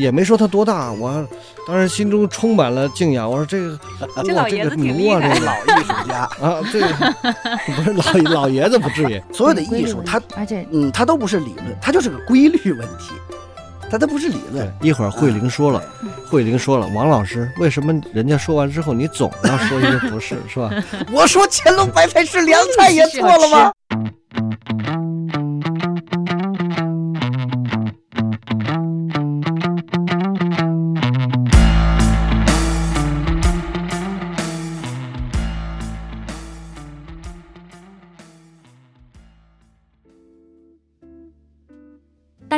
也没说他多大，我当时心中充满了敬仰。我说这个，哇，这个这老爷子挺牛啊，厉害这个老艺术家，啊，这个 不是老老爷子不至于。所有的艺术，它而且嗯，它都不是理论，它就是个规律问题，它都不是理论。一会儿慧玲说了，慧玲说了，王老师，为什么人家说完之后你总要说一个不是，是吧？我说乾隆白菜是凉菜也错了吗？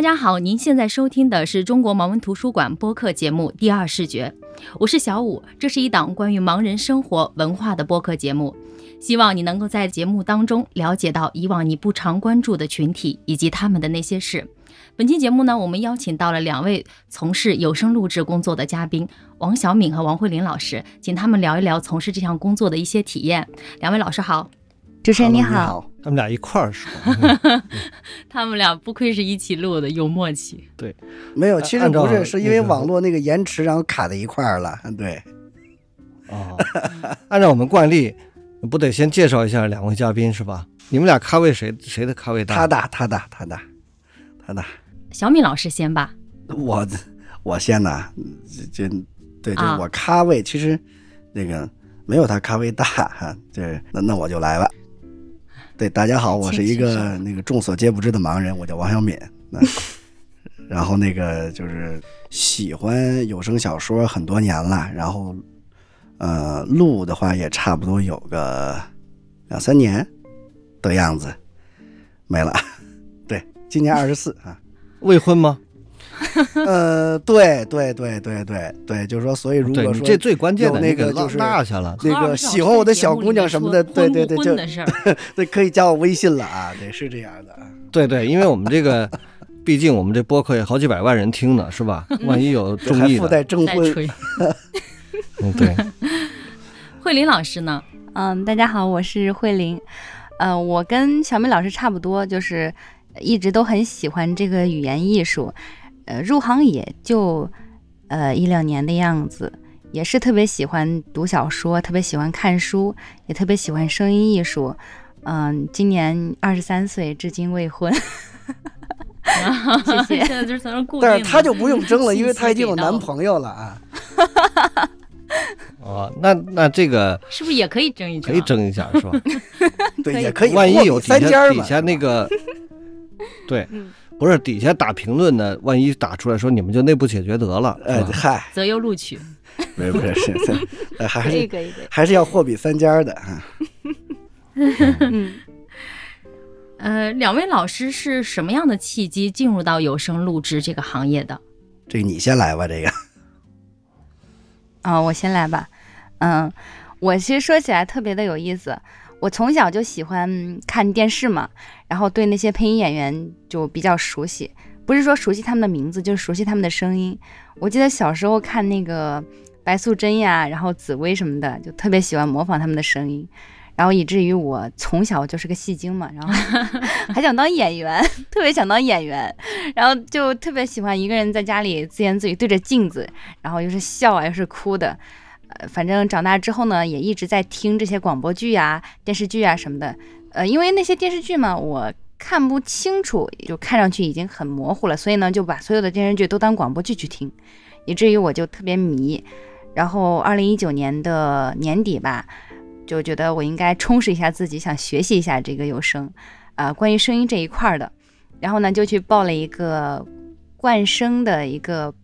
大家好，您现在收听的是中国盲文图书馆播客节目《第二视觉》，我是小五，这是一档关于盲人生活文化的播客节目，希望你能够在节目当中了解到以往你不常关注的群体以及他们的那些事。本期节目呢，我们邀请到了两位从事有声录制工作的嘉宾，王小敏和王慧玲老师，请他们聊一聊从事这项工作的一些体验。两位老师好。主持人你，好，他们俩一块儿说，他们俩不愧是一起录的，有默契。对没有，其实不是，是因为网络那个延迟，然后卡在一块儿了。对，哦，按照我们惯例，不得先介绍一下两位嘉宾是吧？你们俩咖位谁谁的咖位大？他大，他大，他大，他大。小米老师先吧。我我先呐，这这对对，啊我咖位其实那个没有他咖位大哈。这那那我就来吧。对，大家好，我是一个那个众所皆不知的盲人，我叫王小敏。那 然后那个就是喜欢有声小说很多年了，然后呃录的话也差不多有个两三年的样子，没了。对，今年二十四啊。未婚吗？呃，对对对对对对，就是说，所以如果说这最关键的那个就是落下了。那个喜欢我的小姑娘什么的，对对对，就 对，可以加我微信了啊，对，是这样的啊。对对，因为我们这个，毕竟我们这播客有好几百万人听呢，是吧？万一有中意的，带征婚，再吹。嗯，对，慧琳老师呢？嗯，大家好，我是慧琳。呃，我跟小美老师差不多，就是一直都很喜欢这个语言艺术。呃，入行也就呃一两年的样子，也是特别喜欢读小说，特别喜欢看书，也特别喜欢声音艺术。嗯、今年二十三岁，至今未婚。谢谢 现在就是从那固定。但是她就不用争了，因为她已经有男朋友了啊。哦，那那这个是不是也可以争一争？可以。争一下，是吧？对，也可以万一有底下。底下那个，对嗯，不是底下打评论的，万一打出来说你们就内部解决得了，哎嗨，择优录取。不是不是是，呃 还是可以可以。还是要货比三家的啊。嗯。呃，两位老师是什么样的契机进入到有声录制这个行业的？这个你先来吧，这个啊、我先来吧。嗯，我其实说起来特别的有意思。我从小就喜欢看电视嘛，然后对那些配音演员就比较熟悉，不是说熟悉他们的名字，就是熟悉他们的声音。我记得小时候看那个白素贞呀，然后紫薇什么的，就特别喜欢模仿他们的声音，然后以至于我从小就是个戏精嘛，然后 还想当演员，特别想当演员，然后就特别喜欢一个人在家里自言自语，对着镜子，然后又是笑啊，又是哭的。反正长大之后呢，也一直在听这些广播剧啊、电视剧啊什么的。呃，因为那些电视剧嘛，我看不清楚，就看上去已经很模糊了，所以呢，就把所有的电视剧都当广播剧去听，以至于我就特别迷。然后，二零一九年的年底吧，就觉得我应该充实一下自己，想学习一下这个有声，呃，关于声音这一块的。然后呢，就去报了一个冠声的一个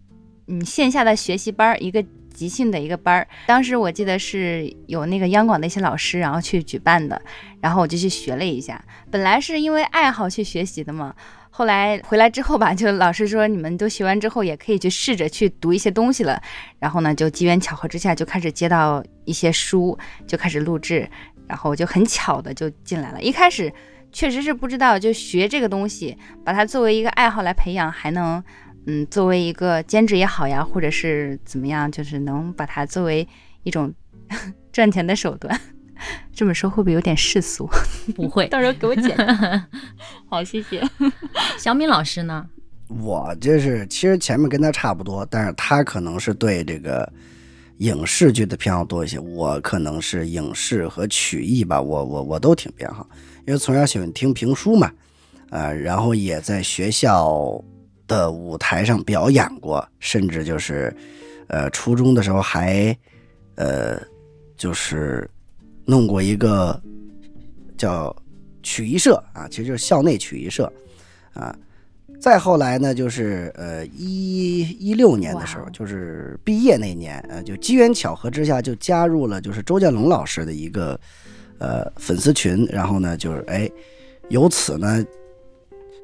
嗯线下的学习班儿，一个即兴的一个班儿。当时我记得是有那个央广的一些老师，然后去举办的，然后我就去学了一下。本来是因为爱好去学习的嘛，后来回来之后吧，就老师说你们都学完之后，也可以去试着去读一些东西了。然后呢，就机缘巧合之下，就开始接到一些书，就开始录制，然后我就很巧的就进来了。一开始确实是不知道，就学这个东西，把它作为一个爱好来培养，还能嗯作为一个兼职也好呀，或者是怎么样，就是能把它作为一种 赚钱的手段。这么说会不会有点世俗？不会。到时候给我剪。好，谢谢。小敏老师呢？我就是其实前面跟他差不多，但是他可能是对这个影视剧的偏好多一些，我可能是影视和曲艺吧，我我我都挺偏好，因为从小喜欢听评书嘛，呃，然后也在学校的舞台上表演过，甚至就是呃初中的时候还呃就是弄过一个叫曲艺社啊，其实就是校内曲艺社啊。再后来呢，就是呃一一六年的时候，就是毕业那年，呃，就机缘巧合之下就加入了就是周建龙老师的一个呃粉丝群，然后呢，就是哎，由此呢，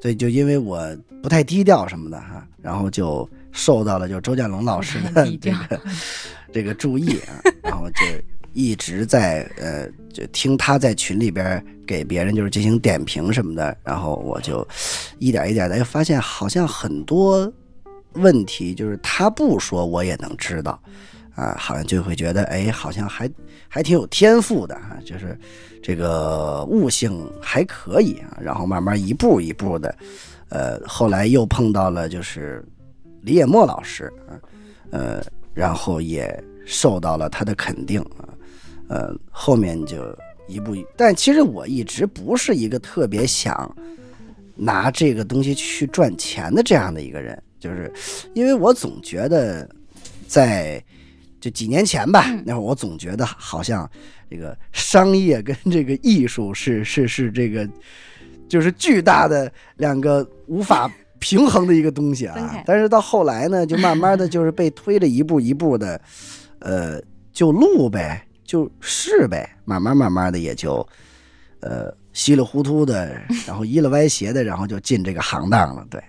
对，就因为我不太低调什么的哈，然后就受到了就周建龙老师的 这个这个注意啊，然后就一直在呃就听他在群里边给别人就是进行点评什么的，然后我就一点一点的发现好像很多问题就是他不说我也能知道啊，好像就会觉得哎好像还还挺有天赋的啊，就是这个悟性还可以啊，然后慢慢一步一步的，呃，后来又碰到了就是李野墨老师，呃，然后也受到了他的肯定啊，呃，后面就一步一，但其实我一直不是一个特别想拿这个东西去赚钱的这样的一个人，就是因为我总觉得在就几年前吧，嗯那会儿我总觉得好像这个商业跟这个艺术是是是这个就是巨大的两个无法平衡的一个东西啊。但是到后来呢，就慢慢的就是被推着一步一步的，呃，就录呗，就是呗，慢慢慢慢的也就呃稀里糊涂的，然后依了歪斜的，然后就进这个行当了。对，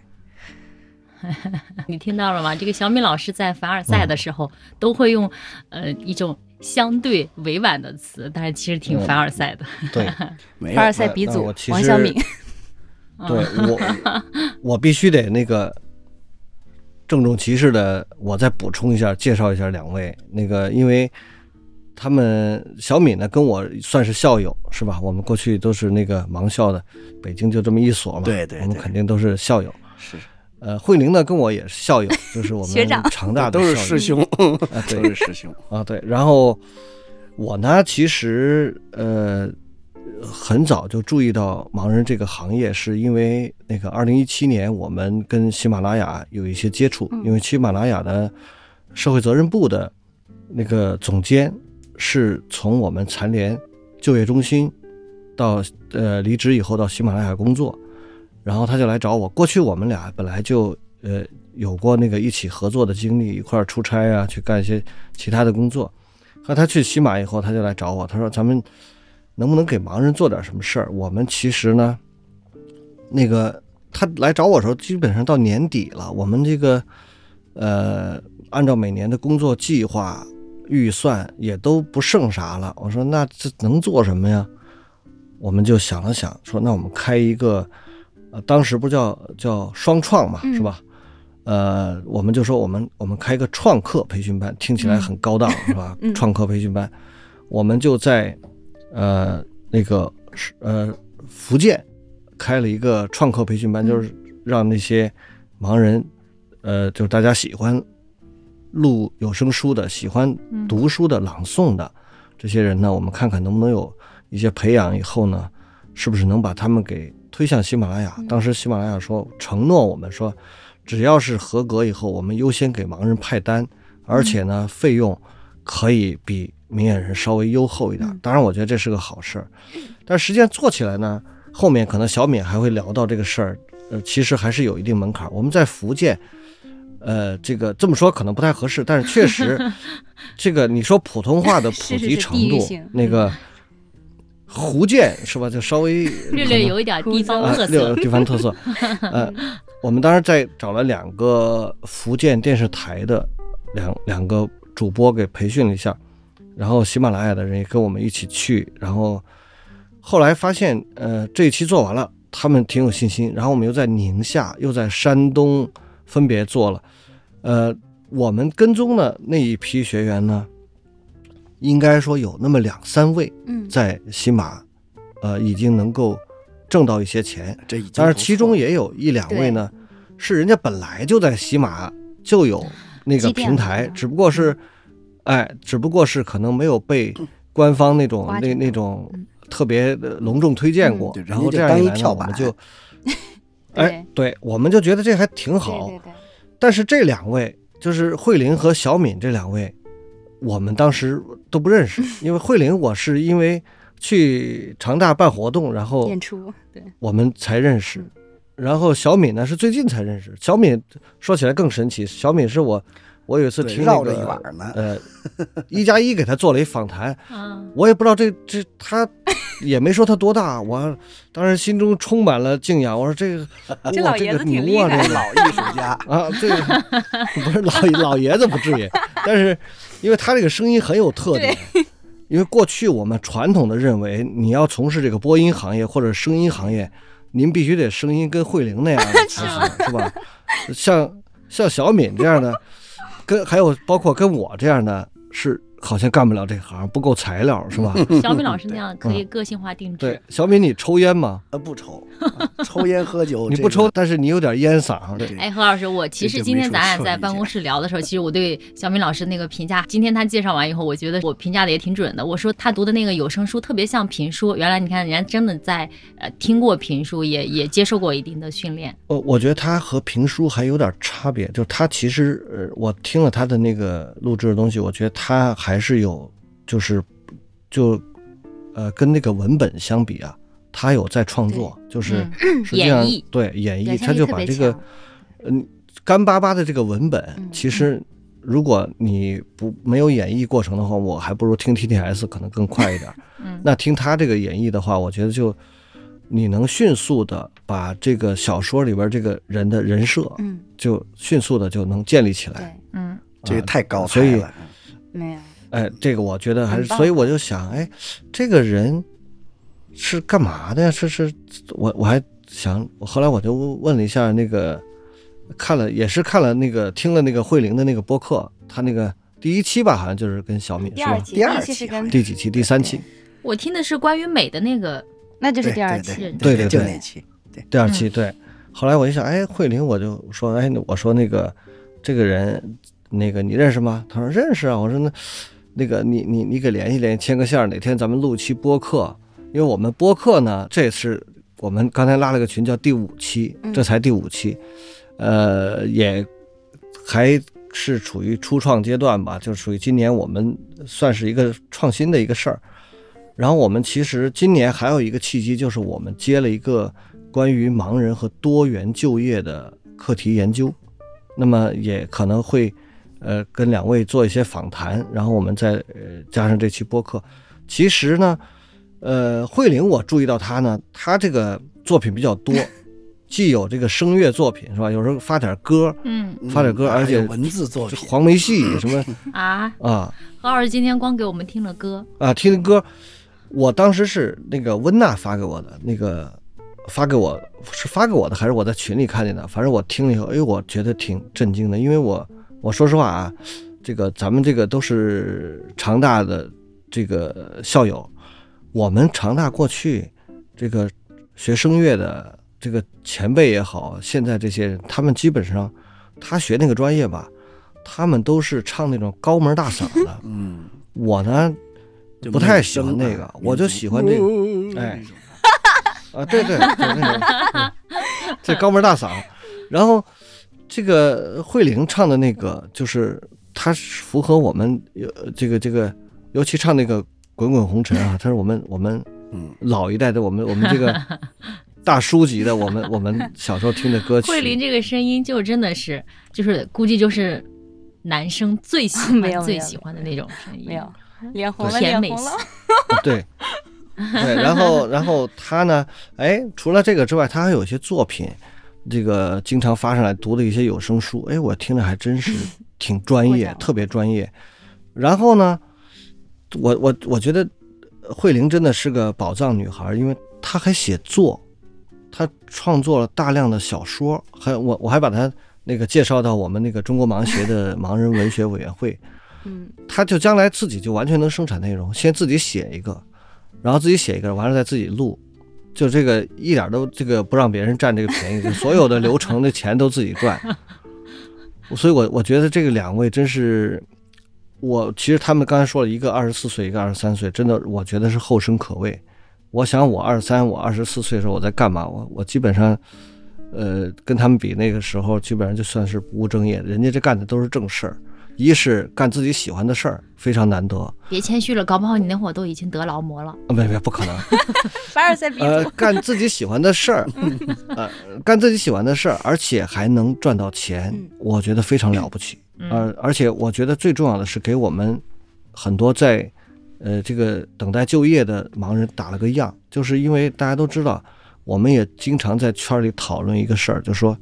你听到了吗？这个小米老师在凡尔赛的时候，都会用呃一种相对委婉的词，但是其实挺凡尔赛的。对 凡尔赛鼻祖王小敏，对我，我必须得那个郑重其事的，我再补充一下，介绍一下两位。那个，因为他们小敏呢跟我算是校友，是吧？我们过去都是那个盲校的，北京就这么一所嘛，对对对我们肯定都是校友。是呃，慧玲呢跟我也是校友，就是我们长常大的都是师兄，啊，对 都是师兄。啊，对。然后我呢，其实呃很早就注意到盲人这个行业，是因为那个二零一七年我们跟喜马拉雅有一些接触，嗯因为喜马拉雅的社会责任部的那个总监是从我们残联就业中心到呃离职以后到喜马拉雅工作，然后他就来找我。过去我们俩本来就呃有过那个一起合作的经历，一块儿出差啊，去干一些其他的工作。和他去喜马以后，他就来找我，他说：“咱们能不能给盲人做点什么事儿？我们其实呢，那个他来找我的时候，基本上到年底了，我们这个呃，按照每年的工作计划预算也都不剩啥了。我说那这能做什么呀？我们就想了想，说那我们开一个，呃，当时不叫叫双创嘛，嗯。是吧？呃，我们就说我们我们开一个创客培训班，听起来很高档，是吧？嗯。创客培训班，我们就在呃那个是呃福建开了一个创客培训班，嗯。就是让那些盲人，呃，就是大家喜欢录有声书的、喜欢嗯。读书的、朗诵的这些人呢，我们看看能不能有一些培养以后呢，是不是能把他们给推向喜马拉雅？嗯当时喜马拉雅说承诺我们说，只要是合格以后，我们优先给盲人派单，而且呢，费用可以比明眼人稍微优厚一点嗯。当然，我觉得这是个好事儿，但实际上做起来呢，后面可能小敏还会聊到这个事儿。呃，其实还是有一定门槛儿。我们在福建，呃，这个这么说可能不太合适，但是确实，这个你说普通话的普及程度那个福建是吧？就稍微略略有一点地方特色。地方特色。呃，我们当时在找了两个福建电视台的两两个主播给培训了一下，然后喜马拉雅的人也跟我们一起去，然后后来发现，呃，这一期做完了，他们挺有信心，然后我们又在宁夏又在山东分别做了，呃，我们跟踪的那一批学员呢，应该说有那么两三位嗯，在喜马，呃，已经能够挣到一些钱。这已经当然，不其中也有一两位呢，是人家本来就在喜马就有那个平台，只不过是，哎，只不过是可能没有被官方那种那那种嗯。特别的隆重推荐过对，然后这样一来呢，跳板。我们就，哎，对，我们就觉得这还挺好。对对对，但是这两位就是慧琳和小敏这两位，我们当时都不认识，因为慧玲我是因为去长大办活动，然后演出对，我们才认识。然后小敏呢是最近才认识。小敏说起来更神奇，小敏是我我有一次对听那绕着一个碗呢。呃一加一给他做了一访谈，啊，我也不知道这这他也没说他多大，我当时心中充满了敬仰。我说这个 哇这个这老爷子挺厉害这个老艺术家，啊，这个不是老老爷子不至于，但是因为他这个声音很有特点，因为过去我们传统的认为，你要从事这个播音行业或者声音行业，您必须得声音跟慧玲那样的 才行，是吧？像像小敏这样的，跟还有包括跟我这样的，是好像干不了这行，不够材料，是吧？小米老师那样可以个性化定制。对，小米，你抽烟吗？呃，不抽，啊 抽烟喝酒，你不抽，但是你有点烟嗓。对哎，何老师，我其实今天咱俩在办公室聊的时候，其实我对小米老师那个评价，今天他介绍完以后，我觉得我评价的也挺准的。我说他读的那个有声书特别像评书，原来你看人家真的在呃听过评书，也也接受过一定的训练。呃，我觉得他和评书还有点差别，就是他其实，呃，我听了他的那个录制的东西，我觉得他还是有，就是，就，呃，跟那个文本相比啊，他有在创作，就是嗯实际上演绎对演绎，他就把这个强，嗯，干巴巴的这个文本，嗯其实如果你不没有演绎过程的话，我还不如听 TTS 可能更快一点。嗯那听他这个演绎的话，我觉得就你能迅速的把这个小说里边这个人的人设，嗯，就迅速的就能建立起来。对，嗯这个太高了所以。没有，哎，这个我觉得还是，所以我就想，哎，这个人是干嘛的呀？是是，我我还想，我后来我就问了一下那个，看了也是看了那个听了那个慧玲的那个播客，他那个第一期吧，好像就是跟小敏是吧？第二期，第二期是跟期好像第几期？第三期，我听的是关于美的那个，那就是第二期，对对对对对就那期，第二期对。后来我一想，哎，慧玲，我就说，哎，我说那个这个人，那个你认识吗？他说认识啊。我说那那个你你你给联系联系，牵个线儿，哪天咱们录期播客。因为我们播客呢，这是我们刚才拉了个群，叫第五期，嗯这才第五期，呃，也还是处于初创阶段吧，就是属于今年我们算是一个创新的一个事儿。然后我们其实今年还有一个契机，就是我们接了一个关于盲人和多元就业的课题研究，那么也可能会呃跟两位做一些访谈，然后我们再呃加上这期播客。其实呢，呃，慧玲我注意到她呢，她这个作品比较多，既有这个声乐作品是吧？有时候发点歌，嗯发点歌嗯而且有文字作品，黄梅戏 什么啊，啊何老师今天光给我们听了歌，啊，听歌。我当时是那个温娜发给我的，那个发给我是发给我的，还是我在群里看见的？反正我听了以后，哎，我觉得挺震惊的，因为我我说实话啊，这个咱们这个都是长大的这个校友，我们长大过去这个学声乐的这个前辈也好，现在这些人，他们基本上他学那个专业吧，他们都是唱那种高门大嗓的，嗯，我呢。不太喜欢那个我就喜欢这个个哎啊，对对，就那种嗯这高门大嗓，然后这个慧玲唱的那个，就是她符合我们呃这个这个，尤其唱那个《滚滚红尘》啊，她是我们我们嗯，老一代的我们我们这个 大叔级的，我们我们小时候听的歌曲。慧玲这个声音就真的是，就是估计就是男生最喜欢 最喜欢的那种声音，没有，脸红了，甜美了，对，对，然后然后他呢，哎，除了这个之外，他还有一些作品，这个经常发上来读的一些有声书，哎，我听着还真是 挺专业，特别专业。然后呢，我我我觉得慧玲真的是个宝藏女孩，因为她还写作，她创作了大量的小说，还有我我还把她那个介绍到我们那个中国盲协的 盲人文学委员会。嗯，他就将来自己就完全能生产内容，先自己写一个，然后自己写一个，完了再自己录，就这个一点都这个不让别人占这个便宜，就所有的流程的钱都自己赚。所以我我觉得这个两位真是，我其实他们刚才说了一个二十四岁，一个二十三岁，真的我觉得是后生可畏。我想我二十三，我二十四岁的时候我在干嘛？我我基本上，呃，跟他们比那个时候基本上就算是不务正业，人家这干的都是正事儿。一是干自己喜欢的事儿，非常难得。别谦虚了，搞不好你那会儿都已经得劳模了。啊，没没不可能。凡尔赛比呃，，干自己喜欢的事儿，呃，干自己喜欢的事儿，而且还能赚到钱嗯，我觉得非常了不起。呃而而且我觉得最重要的是给我们很多在呃这个等待就业的盲人打了个样，就是因为大家都知道，我们也经常在圈里讨论一个事儿，就说，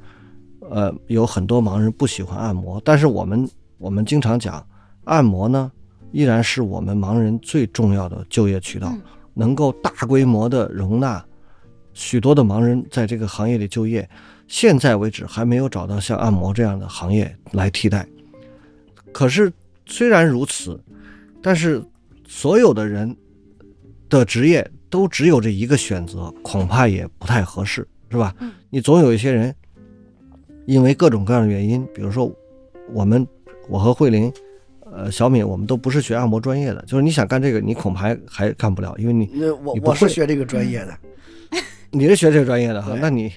呃，有很多盲人不喜欢按摩，但是我们我们经常讲，按摩呢依然是我们盲人最重要的就业渠道，嗯能够大规模的容纳许多的盲人在这个行业里就业。现在为止还没有找到像按摩这样的行业来替代。可是虽然如此，但是所有的人的职业都只有这一个选择，恐怕也不太合适，是吧？嗯你总有一些人因为各种各样的原因，比如说我们我和慧玲。呃，小敏，我们都不是学按摩专业的，就是你想干这个，你恐怕还还干不了，因为你那我我是学这个专业的，你是学这个专业的哈，那你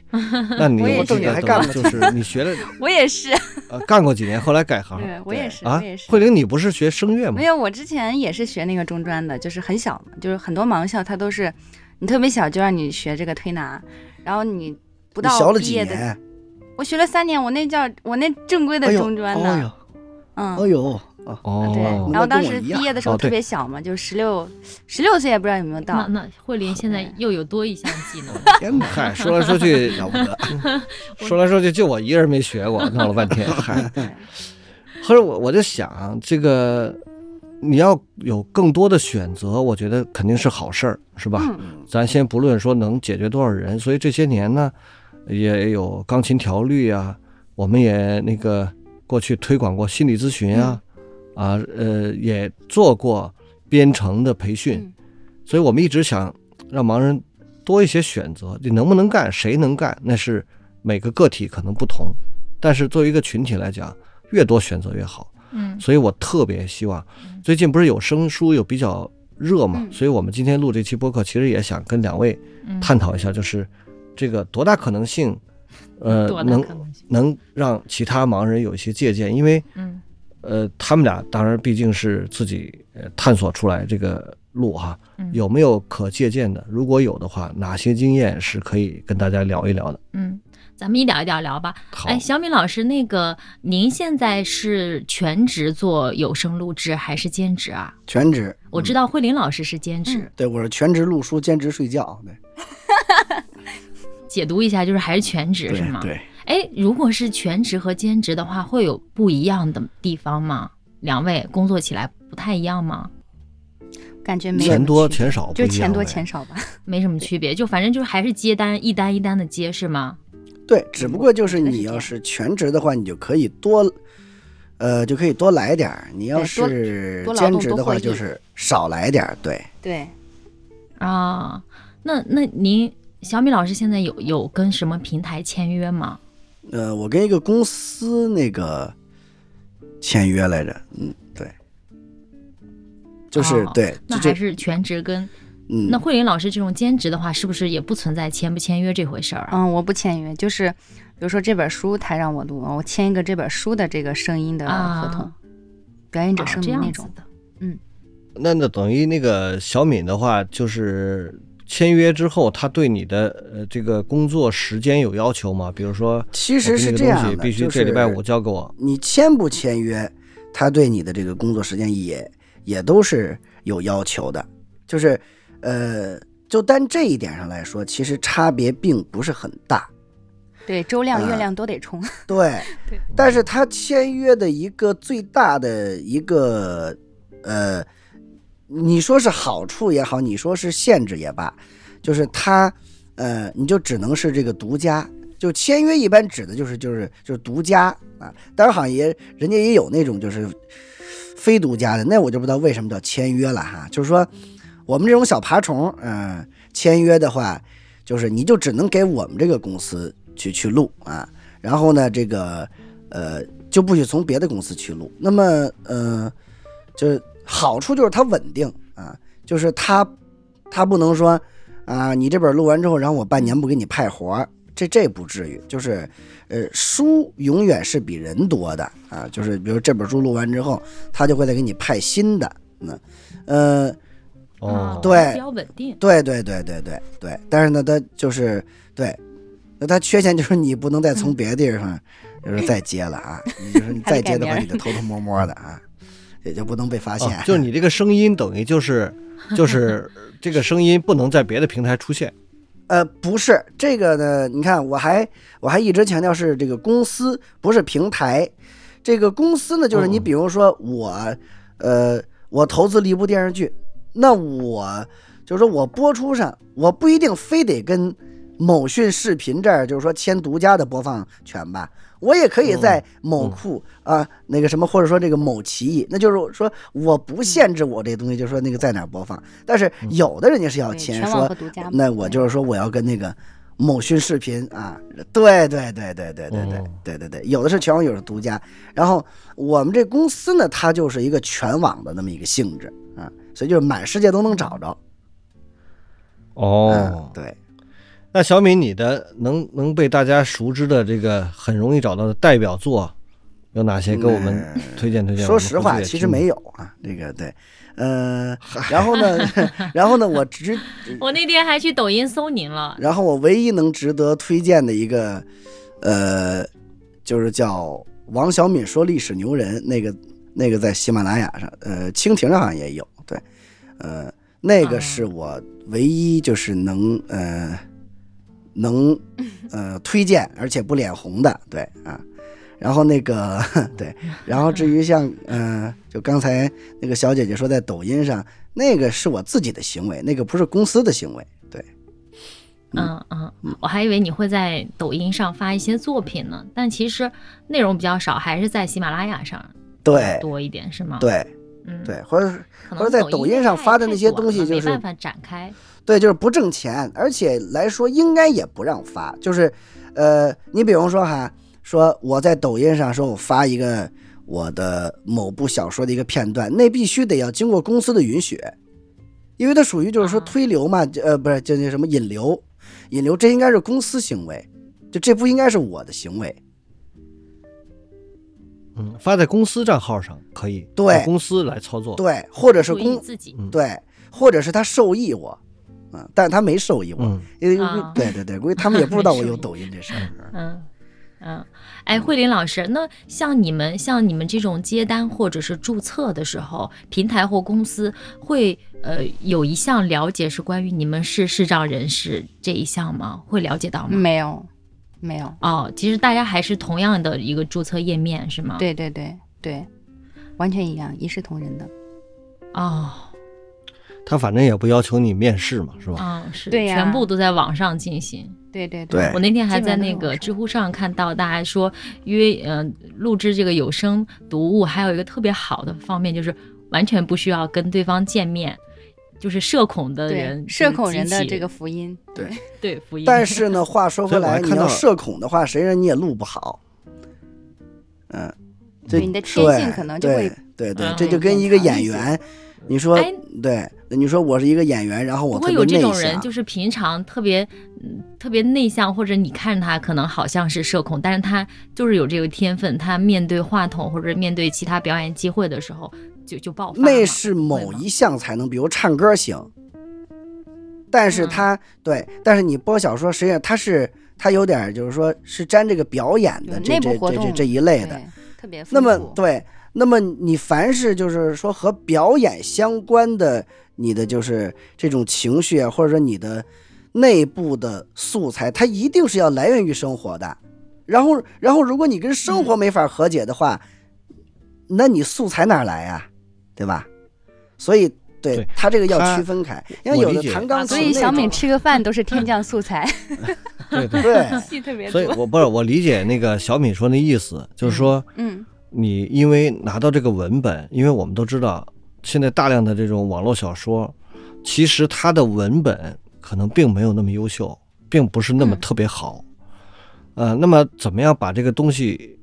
那你 我是个等于还干了就是你学了 我也是，呃干过几年，后来改行对我也是，啊我也是。慧玲，你不是学声乐吗没？有，我之前也是学那个中专的，就是很小，就是很多盲校它都是你特别小就让你学这个推拿，然后你不你学了几到毕业的，年？我学了三年，我那叫我那正规的中专呢，哎呦，嗯，哎呦，啊，哦，对，然后当时毕业的时候特别小嘛，就十六十六岁也不知道有没有到，那慧琳现在又有多一项技能，天哪，嗨，说来说去，了不得，说来说去，就我一个人没学过，闹了半天。嗨，后来我我就想，这个你要有更多的选择，我觉得肯定是好事儿，是吧？嗯咱先不论说能解决多少人，所以这些年呢，也有钢琴调律啊，我们也那个过去推广过心理咨询啊，啊呃也做过编程的培训，嗯。所以我们一直想让盲人多一些选择。你能不能干，谁能干，那是每个个体可能不同，但是作为一个群体来讲，越多选择越好。嗯。所以我特别希望，最近不是有声书有比较热嘛，嗯。所以我们今天录这期播客，其实也想跟两位嗯，探讨一下，就是这个多大可能性，呃能能让其他盲人有一些借鉴，因为嗯呃，他们俩当然毕竟是自己呃探索出来这个路哈，嗯有没有可借鉴的？如果有的话，哪些经验是可以跟大家聊一聊的？嗯，咱们一点一点聊吧。好，哎，小米老师，那个您现在是全职做有声录制还是兼职啊？全职。我知道慧琳老师是兼职，嗯对，我是全职录书，兼职睡觉。对，解读一下就是还是全职是吗？。对对，哎，如果是全职和兼职的话，会有不一样的地方吗？两位工作起来不太一样吗？感觉没有钱多钱少就钱多钱少吧。没什么区别，就反正就是还是接单一单一单的接是吗？对，只不过就是你要是全职的话，你就可以多，呃，就可以多来点儿；你要是兼职的话，就是少来点儿。对，对，啊，那那您小米老师现在有有跟什么平台签约吗？呃，我跟一个公司那个签约来着，嗯，对，就是、哦对，那还是全职跟嗯，那慧琳老师这种兼职的话，是不是也不存在签不签约这回事儿啊？嗯，我不签约，就是比如说这本书他让我录，我签一个这本书的这个声音的合同，啊表演者声明那种。的。那那等于那个小敏的话，就是签约之后，他对你的呃这个工作时间有要求吗？比如说，其实是这样的，必须就是这礼拜五交给我。你签不签约，他对你的这个工作时间也也都是有要求的，就是呃，就单这一点上来说，其实差别并不是很大。对，周亮、啊月亮都得冲。对，对但是他签约的一个最大的一个呃，你说是好处也好，你说是限制也罢，就是他呃，你就只能是这个独家。就签约一般指的就是就是就是独家啊，当然好像也人家也有那种就是非独家的，那我就不知道为什么叫签约了哈。就是说我们这种小爬虫，嗯、签约的话，就是你就只能给我们这个公司去去录啊，然后呢，这个呃就不许从别的公司去录。那么呃，就是好处就是它稳定啊，就是它它不能说啊，你这本录完之后，然后我半年不给你派活儿，这这不至于。就是呃，书永远是比人多的啊，就是比如这本书录完之后，他就会再给你派新的。那呃。哦啊，对比较稳定。对对对对对对，但是呢，它就是对，那它缺陷就是你不能再从别的地方就是再接了啊，你就是你再接的话，你就偷偷摸摸的啊，也就不能被发现。哦，就是你这个声音等于就是就是 这个声音不能在别的平台出现。呃，不是这个呢，你看我还我还一直强调是这个公司，不是平台。这个公司呢，就是你嗯比如说我，呃，我投资了一部电视剧，那我就是说我播出上，我不一定非得跟某讯视频这儿就是说签独家的播放权吧，我也可以在某库啊那个什么，或者说这个某奇艺，那就是说我不限制我这东西，就是说那个在哪播放，但是有的人家是要对签全网说。那我就是说，我要跟那个某讯视频啊，对对对对对对对哦对对对，有的是全网，有的是独家。然后我们这公司呢，它就是一个全网的那么一个性质啊，所以就是满世界都能找着。哦嗯，，对，那小敏，你的能能被大家熟知的这个很容易找到的代表作有哪些？给我们嗯推荐推荐。说实话，其实没有啊，这个对，呃，然后呢，然后呢，我只 我那天还去抖音搜您了，然后我唯一能值得推荐的一个，呃，就是叫王小敏说历史牛人，那个那个在喜马拉雅上，呃，蜻蜓上好像也有，对，呃，那个是我唯一就是能呃能呃推荐而且不脸红的，对啊。然后那个 对，然后至于像嗯、呃，就刚才那个小姐姐说在抖音上，那个是我自己的行为，那个不是公司的行为，对。嗯嗯，我还以为你会在抖音上发一些作品呢，但其实内容比较少，还是在喜马拉雅上对多一点，是吗？，对嗯，对，或者或者在抖音上发的那些东西就是没办法展开。对，就是不挣钱，而且来说应该也不让发。就是，呃，你比方说哈，说我在抖音上说我发一个我的某部小说的一个片段，那必须得要经过公司的允许，因为它属于就是说啊推流嘛，呃，不是就那什么引流，引流这应该是公司行为，就这不应该是我的行为。嗯，发在公司账号上可以，对公司来操作。对，或者是公自己。嗯对，或者是他授意我，嗯，但是他没授意我，嗯，因为啊对对对，估计他们也不知道我有 抖音这事儿。嗯嗯，哎，慧玲老师，那像你们像你们这种接单或者是注册的时候，平台或公司会呃有一项了解是关于你们是视障人士这一项吗？会了解到吗？没有，没有。哦，其实大家还是同样的一个注册页面是吗？。对对对对，完全一样，一视同仁的。哦，他反正也不要求你面试嘛，是吧？嗯，是，对呀。全部都在网上进行。对对对。我那天还在那个知乎上看到大家说约呃录制这个有声读物，还有一个特别好的方面就是完全不需要跟对方见面，就是社恐的人，社恐人的这个福音。对。对福音，但是呢，话说回来，你看到要社恐的话，谁让你也录不好？嗯，这对你的天性可能就会对对对，嗯这就跟一个演员，你说哎对，你说我是一个演员，然后我不会有这种人，就是平常特别嗯特别内向，或者你看他可能好像是社恐，但是他就是有这个天分，他面对话筒或者面对其他表演机会的时候就就爆发。那是某一项才能，比如唱歌行，但是嗯。他对，但是你播小说，实际上他是他有点就是说是沾这个表演的这这这这一类的，特别。那么对，那么你凡是就是说和表演相关的，你的就是这种情绪啊，或者说你的内部的素材，它一定是要来源于生活的。然后，然后如果你跟生活没法和解的话，那你素材哪儿来呀、对吧？所以，对对他这个要区分开，因为有的弹钢琴所以小敏吃个饭 都是天降素材，对对。对 戏特别所以我不是我理解那个小敏说那意思，就是说嗯，你因为拿到这个文本，因为我们都知道现在大量的这种网络小说，其实它的文本可能并没有那么优秀，并不是那么嗯特别好。呃，那么怎么样把这个东西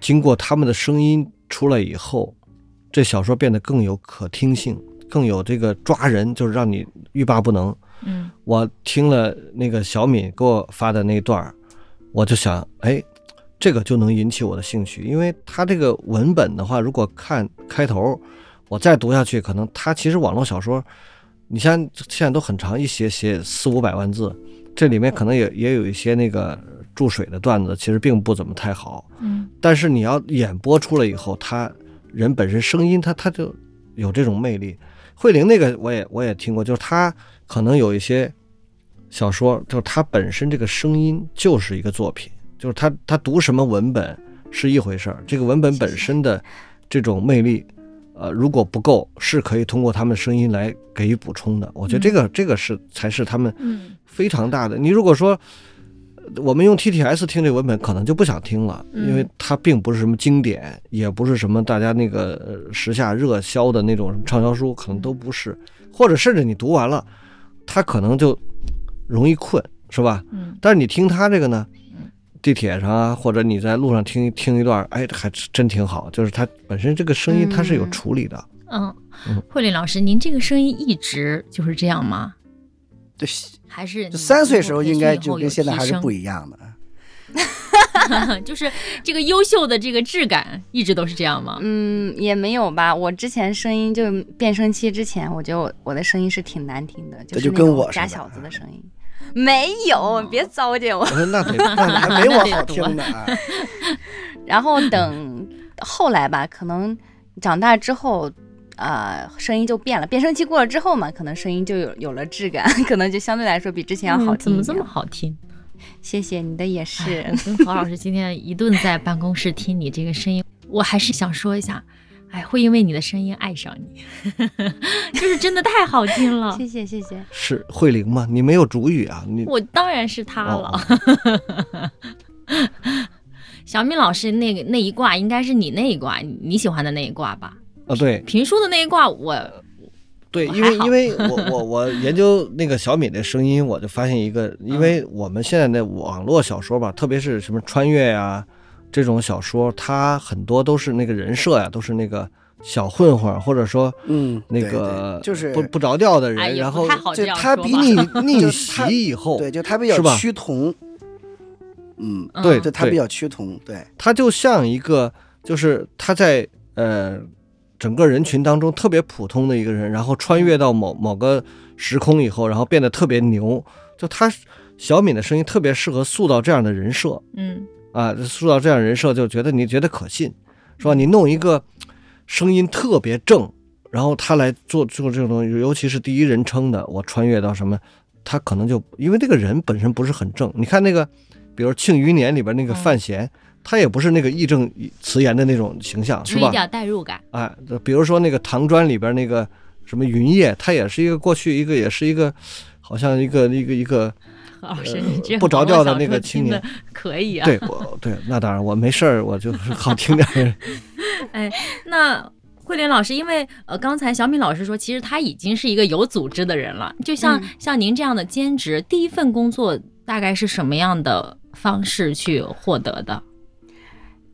经过他们的声音出来以后，这小说变得更有可听性，更有这个抓人，就是让你欲罢不能。嗯我听了那个小敏给我发的那段儿，我就想，哎，这个就能引起我的兴趣，因为他这个文本的话，如果看开头，我再读下去，可能他其实网络小说，你像现在都很长，一写写四五百万字，这里面可能也也有一些那个注水的段子，其实并不怎么太好。嗯但是你要演播出来以后，他人本身声音他他就有这种魅力。慧玲那个我也我也听过，就是他可能有一些小说，就是他本身这个声音就是一个作品，就是他他读什么文本是一回事儿，这个文本本身的这种魅力，呃，如果不够，是可以通过他们声音来给予补充的。我觉得这个、这个是才是他们嗯非常大的。你如果说呃我们用 TTS 听这个文本，可能就不想听了，嗯因为它并不是什么经典，也不是什么大家那个呃时下热销的那种畅销书，可能都不是，或者甚至你读完了，它可能就容易困，是吧？嗯但是你听他这个呢嗯，地铁上啊，或者你在路上听听一段，哎，还真挺好。就是它本身这个声音它是有嗯处理的，嗯嗯，慧玲老师，您这个声音一直就是这样吗？对，还是就三岁时候应该就跟现在还是不一样的。就是这个优秀的这个质感一直都是这样吗？嗯，也没有吧。我之前声音就变声期之前，我觉得我我的声音是挺难听的，就是就那种假小子的声音。没有，别糟践我那得那还没我好听呢啊！然后等后来吧，可能长大之后，呃，声音就变了。变声期过了之后嘛，可能声音就有有了质感，可能就相对来说比之前要好听、嗯怎么这么？好听？谢谢你的也是。跟何老师今天一顿在办公室听你这个声音，我还是想说一下，哎，会因为你的声音爱上你，就是真的太好听了。谢谢谢谢。是慧玲吗？你没有主语啊？你我当然是他了。哦 小米老师那个那一卦应该是你那一卦，你喜欢的那一卦吧？啊，对评书的那一卦我对，因为因为我我我研究那个小米的声音，我就发现一个，因为我们现在的网络小说吧，特别是什么穿越呀、这种小说，它很多都是那个人设呀，都是那个小混混，或者说嗯，那个就是不不着调的人，哎然后就他比你 逆袭以后，对，就他比较趋同。嗯，对就他比较趋同，对，他就像一个，就是他在呃整个人群当中特别普通的一个人，然后穿越到某某个时空以后，然后变得特别牛。就他小敏的声音特别适合塑造这样的人设。嗯啊，塑造这样人设就觉得你觉得可信，是吧？你弄一个声音特别正，然后他来做做这种东西，尤其是第一人称的，我穿越到什么，他可能就因为这个人本身不是很正。你看那个，比如《庆余年》里边那个嗯范闲，他也不是那个义正词严的那种形象，是吧？有一点代入感。哎，比如说那个《唐砖》里边那个什么云烨，他也是一个过去一个也是一个，好像一个一个一个，何老师，呃你这不着调的那个青年可以啊。对我对，那当然我没事儿，我就是好听点 哎。那慧琳老师，因为呃，刚才小敏老师说，其实他已经是一个有组织的人了。就像、嗯像您这样的兼职，第一份工作大概是什么样的方式去获得的？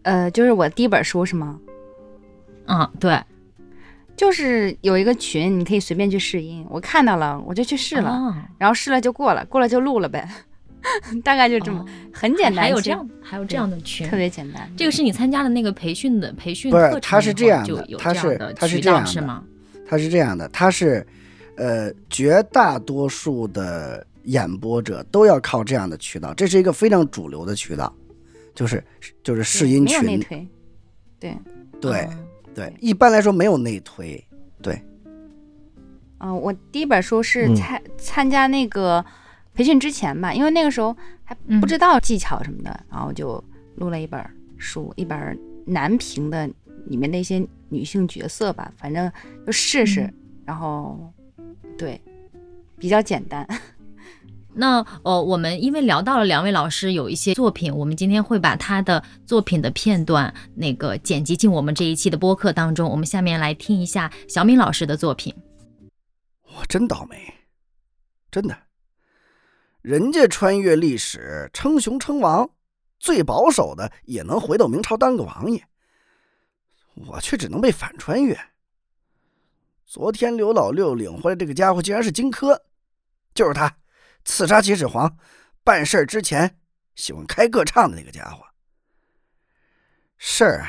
呃，就是我第一本书是吗？嗯，对，就是有一个群，你可以随便去试音，我看到了，我就去试了，哦。然后试了就过了，过了就录了呗，大概就这么、哦。很简单，还有这样，还有这样的群。特。别简单。这个是你参加的那个培训的培训不是课程他是这样的就有他是这样的渠他是这样是吗？他是这样的，他是，呃，绝大多数的演播者都要靠这样的渠道，这是一个非常主流的渠道，就是就是试音群，推，对，对。嗯对，一般来说没有内推，对，嗯、我第一本书是嗯参、参加那个培训之前吧，因为那个时候还嗯不知道技巧什么的，然后就录了一本书，一本男评的里面的一些女性角色吧，反正就试试，嗯然后对，比较简单。那呃，我们因为聊到了两位老师有一些作品，我们今天会把他的作品的片段那个剪辑进我们这一期的播客当中。我们下面来听一下小敏老师的作品。我真倒霉，真的。人家穿越历史称雄称王，最保守的也能回到明朝当个王爷，我却只能被反穿越。昨天刘老六领回来这个家伙，竟然是荆轲，就是他刺杀秦始皇、办事之前喜欢开个唱的那个家伙。事儿，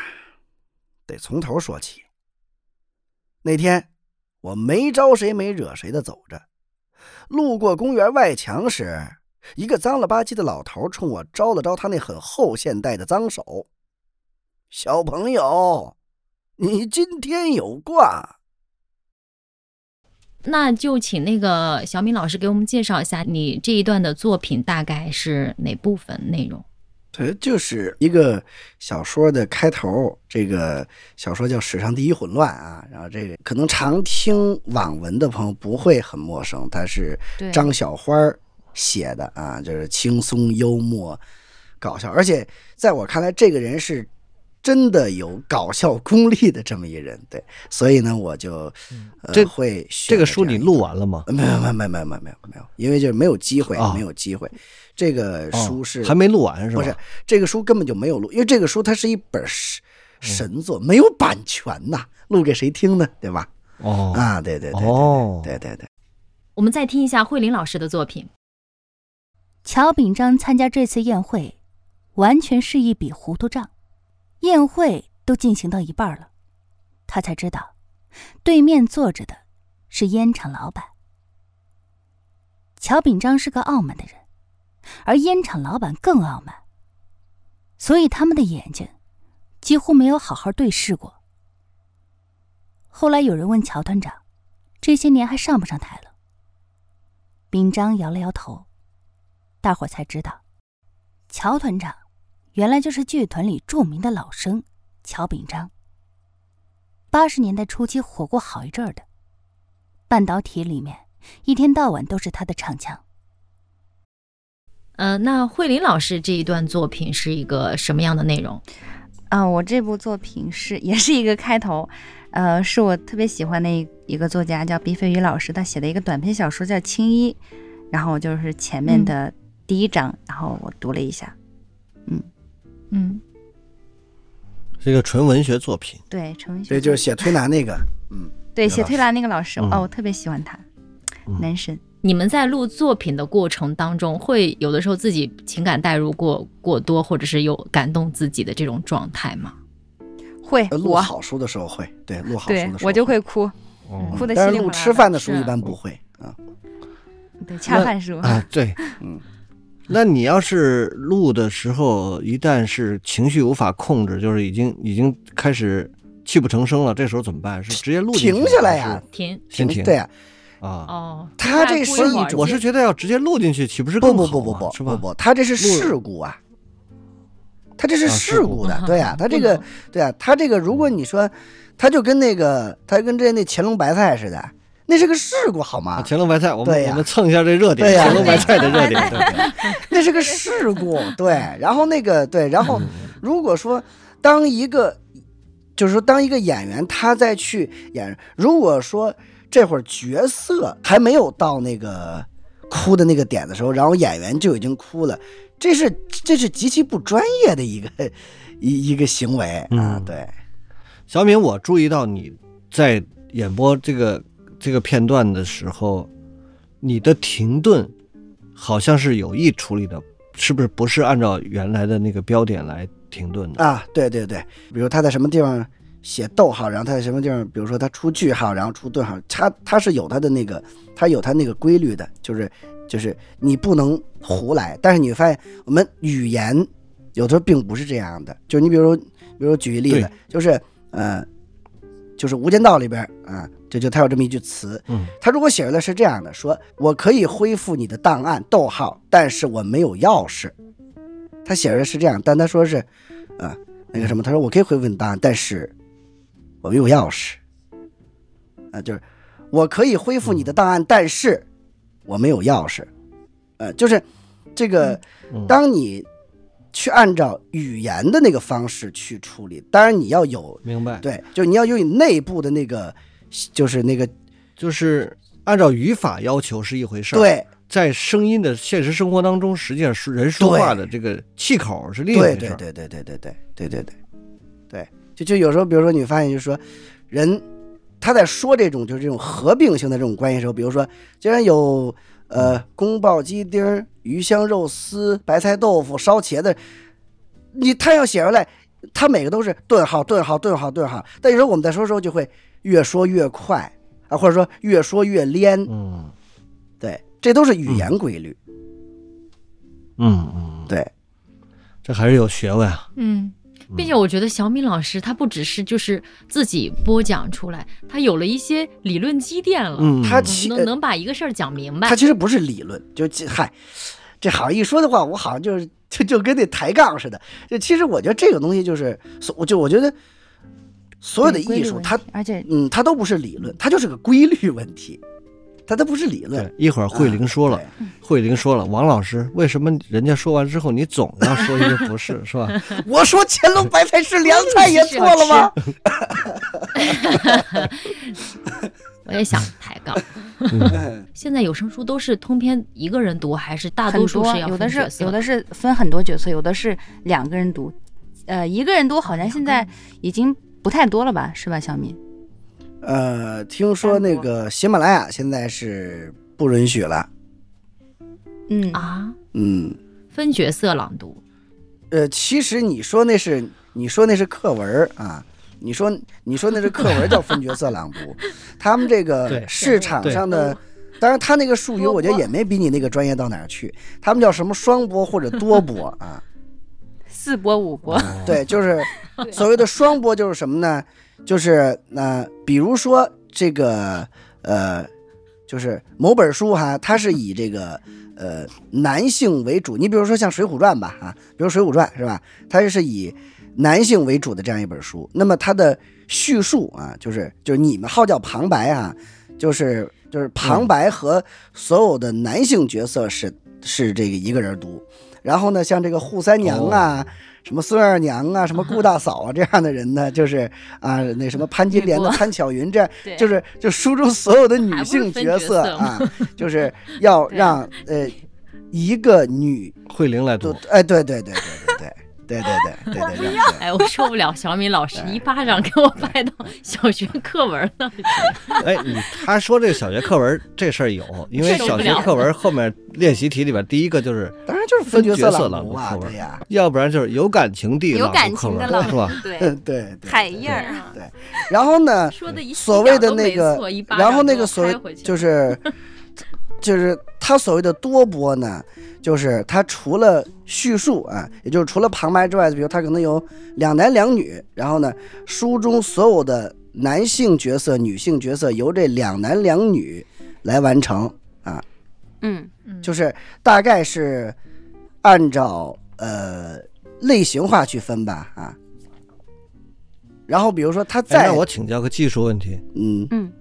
得从头说起。那天我没招谁没惹谁的走着，路过公园外墙时，一个脏了吧唧的老头冲我招了招他那很后现代的脏手。小朋友，你今天有卦。那就请那个小敏老师给我们介绍一下你这一段的作品大概是哪部分内容？对，就是一个小说的开头。这个小说叫《史上第一混乱》啊，然后这个可能常听网文的朋友不会很陌生，它是张小花写的啊，就是轻松幽默、搞笑，而且在我看来，这个人是真的有搞笑功力的这么一人。对，所以呢，我就这会这个书你录完了吗？没有没有没有没有没有没有没有，因为就是没有机会，啊没有机会。这个书是、哦还没录完是吧？不是这个书根本就没有录，因为这个书它是一本神作，没有版权呐，录给谁听呢？对吧？哦啊，对对对对哦对对对，我们再听一下慧玲老师的作品。乔秉章参加这次宴会，完全是一笔糊涂账。宴会都进行到一半了，他才知道，对面坐着的是烟厂老板。乔秉章是个傲慢的人，而烟厂老板更傲慢，所以他们的眼睛几乎没有好好对视过。后来有人问乔团长，这些年还上不上台了？秉章摇了摇头。大伙才知道，乔团长原来就是剧团里著名的老生乔秉章。八十年代初期火过好一阵儿的，半导体里面一天到晚都是他的唱腔。呃，那慧琳老师这一段作品是一个什么样的内容？啊、我这部作品是也是一个开头，呃，是我特别喜欢的一一个作家叫毕飞宇老师，他写的一个短篇小说叫《青衣》，然后就是前面嗯的第一章，然后我读了一下，嗯，是一个纯文学作品。对，纯文学对，就是写推拿那个，嗯，对写推拿那个老师，嗯。哦，我特别喜欢他，嗯。男神。你们在录作品的过程当中，会有的时候自己情感代入过过多，或者是有感动自己的这种状态吗？会呃录我。好书的时候会，对，录好书的时候我就会哭，哦哭的但是录稀里哗啦的。吃饭的书是一般不会啊。对恰饭书，啊，对，嗯，那你要是录的时候，一旦是情绪无法控制，就是已经已经开始泣不成声了，这时候怎么办？是直接录停下来呀停先停。对啊，啊，哦，他这是一种我是觉得要直接录进去，岂不是不更好不不不吗是吧？不不不，他这是事故啊，他这是啊事事故故的，嗯对呀、他这个对啊，他这个如果你说，他就跟那个他跟这那乾隆白菜似的，那是个事故好吗啊，？乾隆白菜，我们我们蹭一下这热点，对乾隆白菜的热点，那是个事故，对。然后那个对，然后如果说当一个，就是说当一个演员他再去演，如果说这会儿角色还没有到那个哭的那个点的时候，然后演员就已经哭了，这是这是极其不专业的一个一 一个行为啊，嗯对。小敏，我注意到你在演播这个这个片段的时候，你的停顿好像是有意处理的，是不是？不是按照原来的那个标点来停顿的？啊，对对对，比如他在什么地方写逗号，然后他在什么地方，比如说他出句号，然后出顿号，他他是有他的那个，他有他那个规律的，就是就是你不能胡来。但是你会发现，我们语言有的时候并不是这样的，就是你比如，比如举一例子，就是呃，就是《无间道》里边啊，就就他有这么一句词，嗯，他如果写出来是这样的，说我可以恢复你的档案，逗号，但是我没有钥匙。他写出来是这样，但他说是，啊，那个什么，他说我可以恢复你档案，但是我没有钥匙。啊，就是我可以恢复你的档案，但是我没有钥匙。呃，就是这个，嗯当你去按照语言的那个方式去处理，当然你要有明白？对，就你要有你内部的那个，就是那个就是按照语法要求是一回事儿，对在声音的现实生活当中，实际上是人说话的这个气口是另一回事儿。对对对对对对对对对对对，就就有时候，比如说你发现，就是说人他在说这种就是这种合并性的这种关系的时候，比如说既然有呃宫爆鸡丁、鱼香肉丝、白菜豆腐、烧茄子，你他要写出来，他每个都是顿号顿号顿号顿号，但有时候我们在说的时候就会越说越快啊，或者说越说越连，嗯。对，这都是语言规律，嗯嗯，对。这还是有学问啊。嗯，并且我觉得小米老师他不只是就是自己播讲出来，他有了一些理论积淀了，他其能能把一个事儿讲明白他。其实不是理论，就这嗨，这好像一说的话，我好像就是 就就跟那抬杠似的。就其实我觉得这个东西就是，所我就我觉得所有的艺术，它而且嗯，它都不是理论，它就是个规律问题，它都不是理论。，一会儿慧玲说了，啊慧玲说了，王老师，为什么人家说完之后，你总要说一个不是，是吧？我说乾隆白菜是凉菜也错了吗？我也想 抬杠。嗯现在有声书都是通篇一个人读，还是大多多数是要有的是有的是分很多角色，有的是两个人读，呃，一个人读好像现在已经不太多了吧，是吧，小敏？呃，听说那个喜马拉雅现在是不允许了。嗯，啊，嗯，分角色朗读。呃，其实你说那是你说那是课文啊，你说你说那是课文叫分角色朗读，他们这个市场上的，当然他那个术语我觉得也没比你那个专业到哪儿去，他们叫什么双播或者多播啊？四播五播，对，就是 所谓的双播就是什么呢？就是那、比如说这个呃，就是某本书哈，它是以这个呃男性为主。你比如说像《水浒传》吧，啊，比如《水浒传》是吧？它就是以男性为主的这样一本书。那么它的叙述啊，就是就是你们号叫旁白啊，就是就是旁白和所有的男性角色是是这个一个人读。然后呢，像这个扈三娘啊。什么孙二娘啊，什么顾大嫂啊，这样的人呢，就是啊，那什么潘金莲的潘巧云，这样就是就书中所有的女性角色色啊，就是要 让呃一个女慧玲来都读，哎，对对对对对对对对对对对对，哎，我受不了小米老师一巴掌给我拍到小学课文那里去。哎，你他说这个小学课文这事儿有，因为小学课文后面练习题里边第一个就是，当然就是分角色朗读课文对呀，要不然就是有感情地有感朗读课文情的朗是吧？对，嗯对对。海印儿，然后呢，说的一所谓的那个然后那个所谓就是就是他所谓的多播呢，就是他除了叙述啊，也就是除了旁白之外，比如他可能有两男两女，然后呢，书中所有的男性角色、女性角色由这两男两女来完成啊，嗯，嗯就是大概是按照呃类型化去分吧啊。然后比如说他哎，在那我请教个技术问题，嗯。嗯。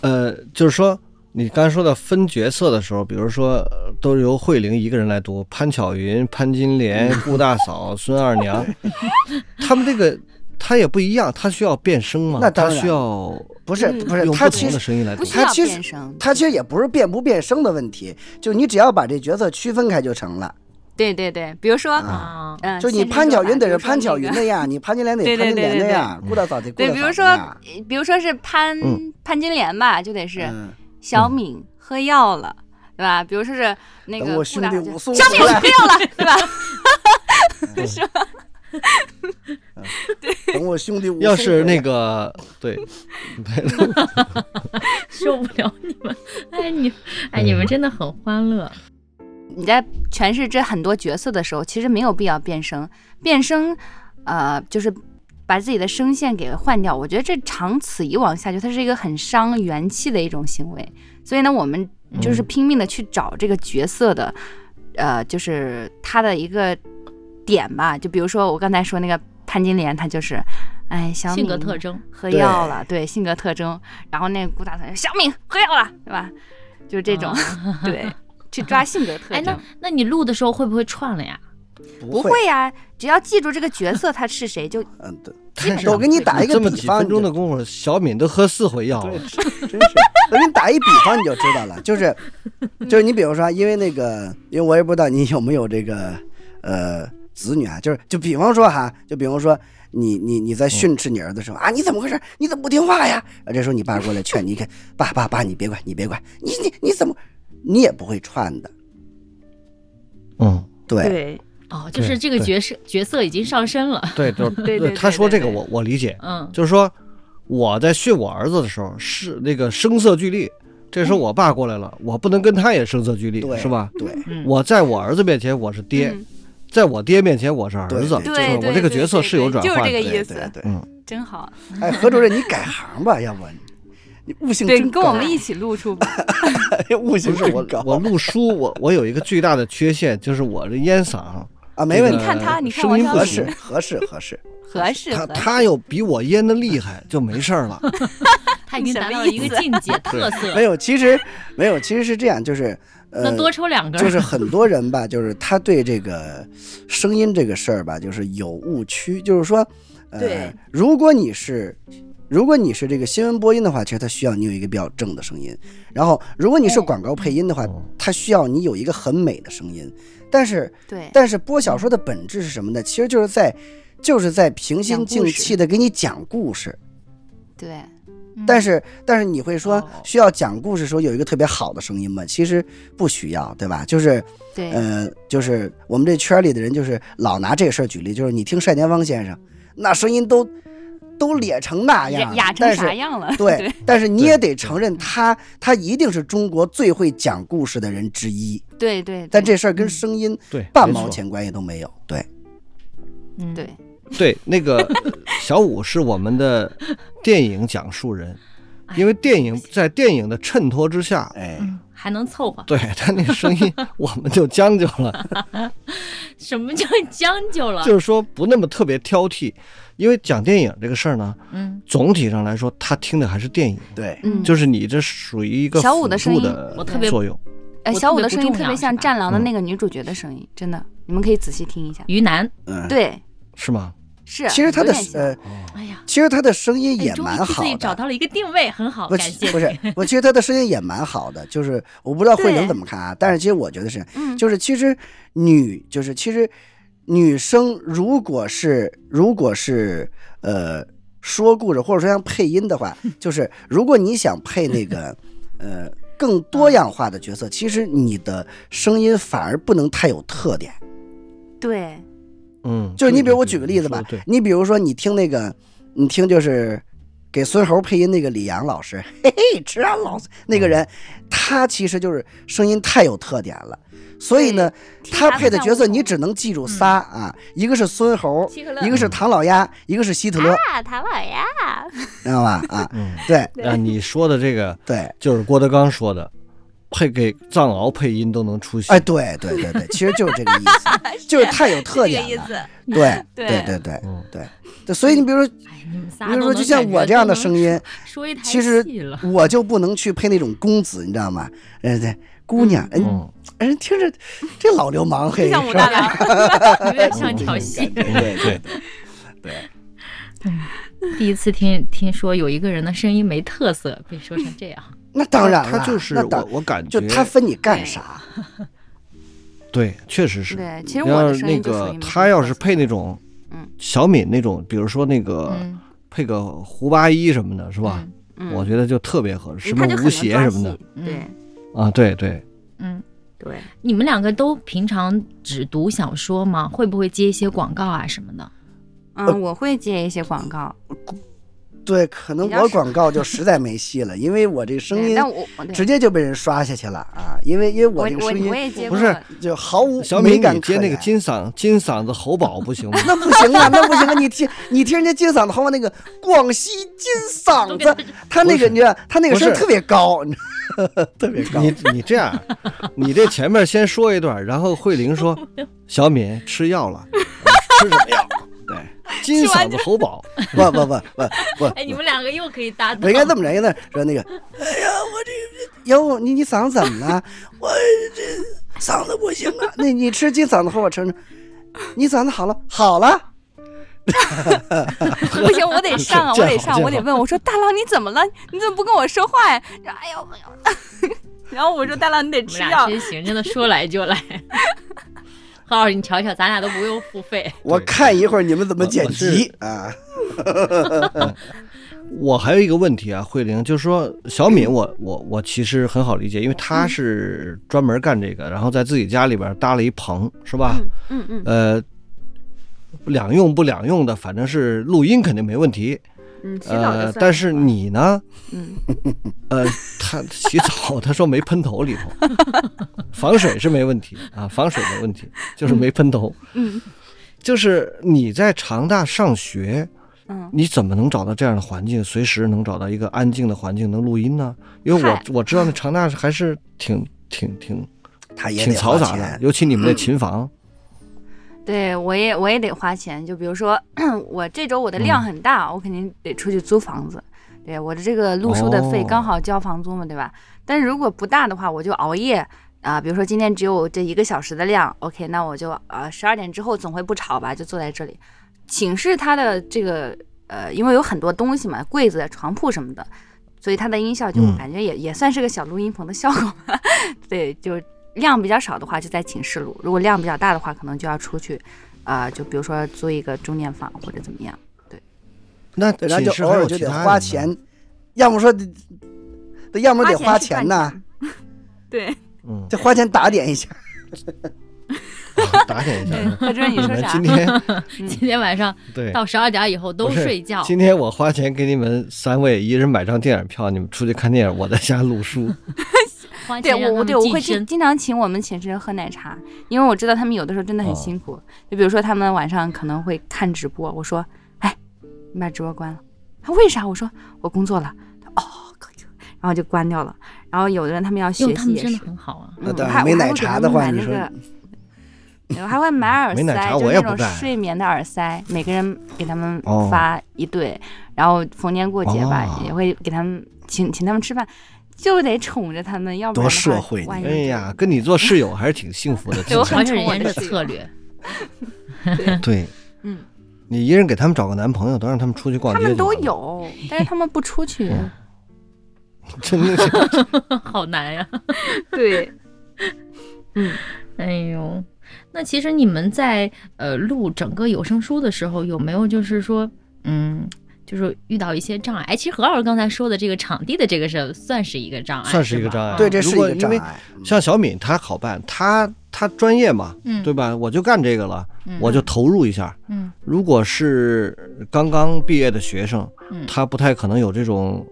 呃，就是说你刚才说到分角色的时候，比如说呃都是由慧玲一个人来读，潘巧云、潘金莲、顾大嫂、孙二娘，他们这个他也不一样，他需要变声吗？那当然。需要不是嗯不是用不同的他其实声音来读。他其实他其实也不是变不变声的问题，就你只要把这角色区分开就成了。对对对，比如说，啊，嗯，就你潘巧云得是潘巧云那样，你潘金莲得对潘金莲对。对对那样，顾大嫂得顾对，大嫂比如说。，比如说是潘嗯。潘金莲吧，就得是嗯，小敏喝药了，对吧？比如说是那个小敏喝药了，对吧？等我兄弟要是那个对，受不了你们！哎，你哎，你们真的很欢乐。你在诠释这很多角色的时候，其实没有必要变声，变声，呃，就是把自己的声线给换掉。我觉得这长此以往下去，它是一个很伤元气的一种行为。所以呢，我们就是嗯拼命的去找这个角色的，呃，就是他的一个点吧。就比如说我刚才说那个潘金莲，她就是，哎，小性格敏特征，喝药了，对性格特征。然后那个顾大嫂小敏喝药了，对吧？就是这种，啊 对，去抓性格特征哎，征。那那你录的时候会不会串了呀？不会呀，只要记住这个角色他是谁就嗯，对，我给你打一个这么几比方，分钟的功夫，小敏都喝四回药了。真是。我给你打一比方，你就知道了。就是，就是你比如说，因为那个，因为我也不知道你有没有这个呃子女啊，就是就比方说哈，就比方说你你你在训斥你儿子的时候啊，你怎么回事？你怎么不听话呀？啊，这时候你爸过来劝你，你看爸爸爸，你别管，你别管，你你你怎么，你也不会串的，嗯，对对哦，就是这个角色角色已经上升了。对，就 对对他说这个我我理解，嗯，就是说我在训我儿子的时候是那个声色俱厉，这时候我爸过来了，我不能跟他也声色俱厉，是吧？对，嗯我在我儿子面前我是爹，嗯在我爹面前我是儿子，对就是我这个角色是有转就是换的。这个意思对对对。嗯，真好，哎，何主任，你改行吧，要不你悟性对，真高，跟我们一起录出吧。悟性不是我我录书，我我有一个巨大的缺陷，就是我这烟嗓啊，没问题，你看他你看声王小合适，合适合适。合适，他合适 他又比我烟的厉害，就没事儿了。他已经达到了一个境界 特色没。有，其实没有，其实是这样，就是呃那，多抽两根，就是很多人吧，就是他对这个声音这个事儿吧，就是有误区，就是说，呃对，如果你是。如果你是这个新闻播音的话，其实它需要你有一个比较正的声音。然后，如果你是广告配音的话，哦它需要你有一个很美的声音。但是，对但是播小说的本质是什么呢？其实就是在，就是在平心静气的给你讲故事。对嗯但是但是你会说哦需要讲故事时候有一个特别好的声音吗？其实不需要，对吧？就是对，呃，就是我们这圈里的人就是老拿这事儿举例，就是你听单田芳先生，那声音都都咧成那样了，哑哑成但是啥样了？对，但是你也得承认他他一定是中国最会讲故事的人之一，对对，但这事儿跟声音对，半毛钱关系都没有。对，嗯对对，那个 小五是我们的电影讲述人，因为电影在电影的衬托之下，哎，嗯，还能凑合。对他那声音 我们就将就了，什么叫将就了？就是说不那么特别挑剔。因为讲电影这个事儿呢，嗯，总体上来说，他听的还是电影，对，嗯，就是你这属于一个小五的声音辅助的我特别作用。呃，小五的声音特别像《战狼》的嗯那个女主角的声音，真的，你们可以仔细听一下。于南，嗯，。对，是吗？是。其实他的呃，哎呀，其实他的声音哎也蛮终于替自己好的。找到了一个定位，很好，不感谢不是你，我其实他的声音也蛮好的，就是我不知道慧玲怎么看啊，但是其实我觉得是，嗯，就是其实女就是其实女生如果是如果是呃说故事或者说像配音的话，就是如果你想配那个呃更多样化的角色，其实你的声音反而不能太有特点。对，嗯，就是你比如我举个例子吧你比如说你听那个，你听就是给孙猴配音那个李阳老师，嘿嘿，吃啊老师那个人，他其实就是声音太有特点了，所以呢，他配的角色你只能记住仨啊，一个是孙猴，一个是唐老鸭，一个是希特勒，啊，唐老鸭，知道吧？啊，嗯，对啊，你说的这个 对，就是郭德纲说的，配给藏獒配音都能出戏。哎，对对对对，其实就是这个意思，就是太有特点了。对对对对对嗯，对对，所以你比如说，比如说就像我这样的声音。其实我就不能去配那种公子，你知道吗？呃，对，姑娘，人嗯，人听着这老流氓嘿，像武是吧大郎，有点像调戏。对对对对，第一次听听说有一个人的声音没特色，被说成这样。那当然了，他就是我我感觉就他分你干啥？对，确实是。对，其实我要的声那个音就属于他要是配那种，嗯，小敏那种，比如说那个嗯，配个胡八一什么的，是吧？嗯我觉得就特别合适，什么吴邪什么的对啊，对对，嗯，对，你们两个都平常只读小说吗？会不会接一些广告啊什么的？嗯，我会接一些广告，对，可能我广告就实在没戏了，因为我这声音直接就被人刷下去了啊！因为因为我我这个声音我也接，不是就毫无小敏你接那个金嗓金嗓子喉宝不行吗？那不行啊，那不行啊！你听，你听人家金嗓子，喉宝那个广西金嗓子，他那个你知道，他那个声特别高，你知道 特别高。你你这样，你这前面先说一段，然后慧玲说：“小敏吃药了，吃什么药？对，金嗓子喉宝。不不不不不，哎，你们两个又可以搭档我应该这么着，应该说那个，哎呀，我这个哟，你你嗓子怎么了？我这嗓子不行啊。那你吃金嗓子喉，我承认，你嗓子好了，好了。不行，我得上啊，我得上，我得问。我说大郎你怎么了？你怎么不跟我说话呀？哎呦哎呦！然后我说大郎你得吃药。真行，真的说来就来。何老师，你瞧瞧，咱俩都不用付费。我看一会儿你们怎么剪辑啊。我还有一个问题啊，慧玲，就是说小敏，我我我其实很好理解，因为她是专门干这个，然后在自己家里边搭了一棚，是吧？嗯嗯。呃。两用不两用的，反正是录音肯定没问题。嗯，呃，但是你呢？嗯，呃，他洗澡，他说没喷头里头，防水是没问题啊，防水没问题，就是没喷头。嗯，就是你在长大上学，嗯，你怎么能找到这样的环境，随时能找到一个安静的环境能录音呢？因为我我知道那长大还是挺挺挺，他也挺嘈杂的，尤其你们那 琴房。对，我也我也得花钱。就比如说，我这周我的量很大，我肯定得出去租房子。对，我的这个录书的费刚好交房租嘛，对吧？但是如果不大的话，我就熬夜啊。比如说今天只有这一个小时的量，OK，那我就呃十二点之后总会不吵吧，就坐在这里。寝室它的这个呃，因为有很多东西嘛，柜子、床铺什么的，所以它的音效就感觉也也算是个小录音棚的效果。对，就。量比较少的话，就在寝室录；如果量比较大的话，可能就要出去，啊，就比如说租一个中间房或者怎么样。对，那然后就偶尔就得花钱，要么说得，要么得花钱呐。对，嗯，就花钱打点一下。打点一下。何 真，你说啥？今天今天晚上对到十二点以后都睡觉。今天我花钱给你们三位一人买张电影票，你们出去看电影，我在家录书。对我我对我会经经常请我们寝室人喝奶茶，因为我知道他们有的时候真的很辛苦。就比如说他们晚上可能会看直播，我说：“哎，你把直播关了。”他为啥？我说我工作了。哦，可以。然后就关掉了。然后有的人他们要学习，真的很好啊。那当然没奶茶的话，你说。我还会买耳塞，就那种睡眠的耳塞，每个人给他们发一对。然后逢年过节吧，也会给他们请请他们吃饭。就得宠着他们，要不然多社会！哎呀，跟你做室友 还是挺幸福的。我很宠我的策略。对，嗯，你一人给他们找个男朋友，都让他们出去逛街。他们都有，但是他们不出去。真的是好难呀。对，嗯，哎呦，那其实你们在呃录整个有声书的时候，有没有就是说，嗯？就是遇到一些障碍，哎，其实何老师刚才说的这个场地的这个是算是一个障碍，算是一个障碍。对，这是一个障碍。像小敏她好办，她她专业嘛，对吧？我就干这个了，我就投入一下。嗯，如果是刚刚毕业的学生，他不太可能有这种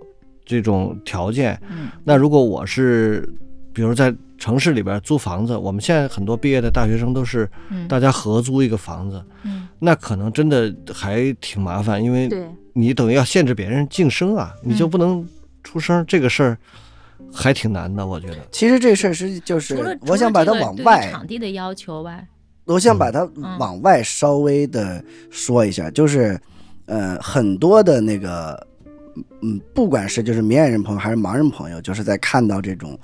这种条件。嗯，那如果我是，比如在城市里边租房子，我们现在很多毕业的大学生都是大家合租一个房子，嗯，那可能真的还挺麻烦，因为。你等于要限制别人晋升啊，你就不能出声，这个事儿还挺难的，我觉得。其实这事儿是就是，我想把它往外场地的要求外，我想把它往外稍微的说一下，就是，呃，很多的那个，嗯，不管是就是明眼人朋友还是盲人朋友，就是在看到这种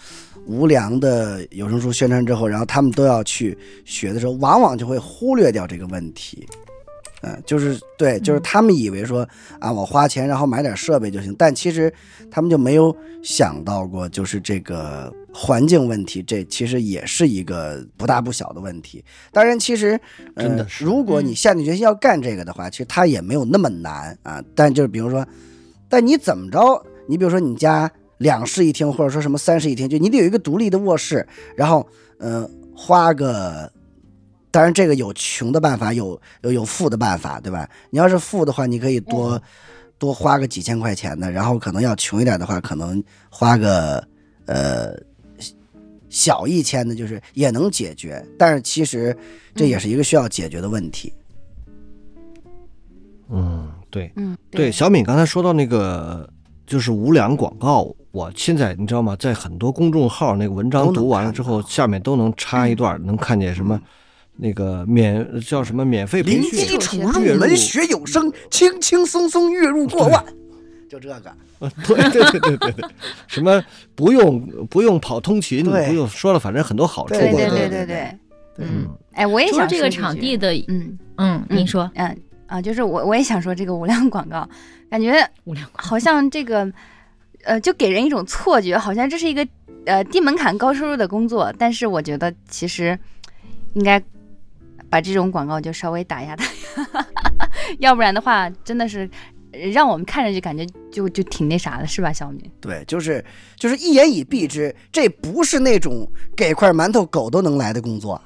无良的有声书宣传之后，然后他们都要去学的时候，往往就会忽略掉这个问题。嗯，就是对，就是他们以为说啊，我花钱然后买点设备就行，但其实他们就没有想到过，就是这个环境问题，这其实也是一个不大不小的问题。当然，其实真的，如果你下定决心要干这个的话，其实它也没有那么难啊。但就是比如说，但你怎么着？你比如说你家两室一厅，或者说什么三室一厅，就你得有一个独立的卧室，然后嗯，花个。当然，这个有穷的办法，有有有富的办法，对吧？你要是富的话，你可以多多花个几千块钱的，然后可能要穷一点的话，可能花个呃小一千的，就是也能解决。但是其实这也是一个需要解决的问题。嗯，对，嗯，对。小敏刚才说到那个就是无良广告，我现在你知道吗？在很多公众号那个文章读完了之后，下面都能插一段，能看见什么。那个免叫什么免费培训，零基础入门学有声，轻轻松松月入过万，就这个。对对对对对，什么不用不用跑通勤，不用说了，反正很多好处。对对对对对，嗯。哎，我也想这个场地，的，嗯嗯，您说嗯啊，就是我我也想说这个无良广告，感觉好像这个，呃，就给人一种错觉，好像这是一个呃低门槛高收入的工作。但是我觉得其实应该把这种广告就稍微打压打压，要不然的话真的是呃让我们看着就感觉就就挺那啥的，是吧，小米？对，就是就是一言以蔽之，这不是那种给块馒头狗都能来的工作，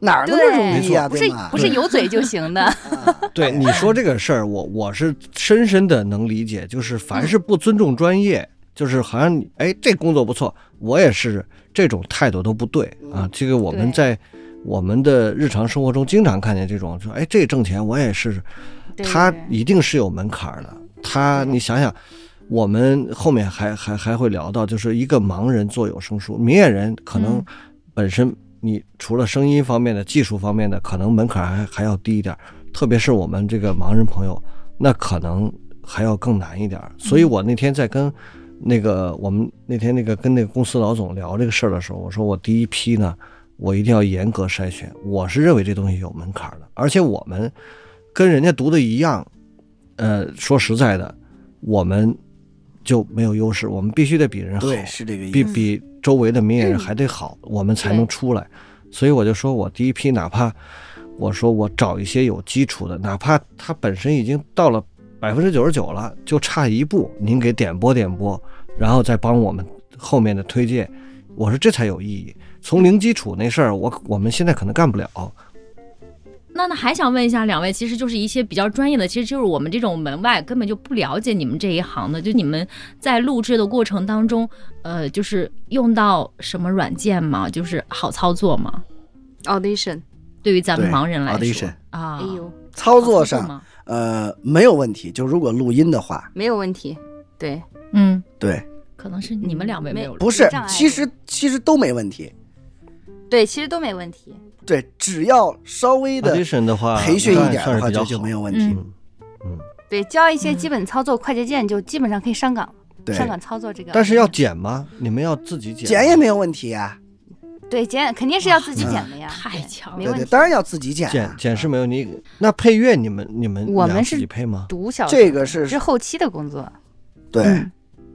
哪儿那么容易啊？不是？不是有嘴就行的，对你说这个事儿，我我是深深的能理解，就是凡是不尊重专业，就是好像你哎这工作不错，我也是这种态度都不对啊。这个我们在我们的日常生活中经常看见这种，说哎这挣钱我也是，对他一定是有门槛儿的。他你想想，我们后面还还还会聊到，就是一个盲人做有声书，明眼人可能嗯本身你除了声音方面的、技术方面的，可能门槛还还要低一点，特别是我们这个盲人朋友，那可能还要更难一点。所以我那天在跟那个我们那天那个跟那个公司老总聊这个事儿的时候，我说我第一批呢，我一定要严格筛选。我是认为这东西有门槛儿的，而且我们跟人家读的一样，呃，说实在的，我们就没有优势，我们必须得比人好，对，是这个意思。比比周围的明眼人还得好，我们才能出来。所以我就说我第一批，哪怕我说我找一些有基础的，哪怕他本身已经到了百分之九十九了，就差一步，您给点拨点拨，然后再帮我们后面的推荐。我说这才有意义。从零基础那事儿，我我们现在可能干不了。那那还想问一下两位，其实就是一些比较专业的，其实就是我们这种门外根本就不了解你们这一行的，就你们在录制的过程当中，呃，就是用到什么软件吗？就是好操作吗？audition，对于咱们盲人来说 audition 啊，哎呦，操作上吗？呃没有问题，就如果录音的话，没有问题，对，嗯，对，可能是你们两位没有不是，其实其实都没问题。对，其实都没问题。对，只要稍微的培训一点的话，就好没有问题。嗯嗯，对，教一些基本操作、快捷键，就基本上可以上岗，对，上岗操作这个。但是要剪吗？你们要自己剪？剪也没有问题呀。对剪肯定是要自己剪的呀，太强了没问题。当然要自己剪啊。剪剪是没有你。那配乐你们你们俩自我们是己配吗？独小这个是这是后期的工作，对嗯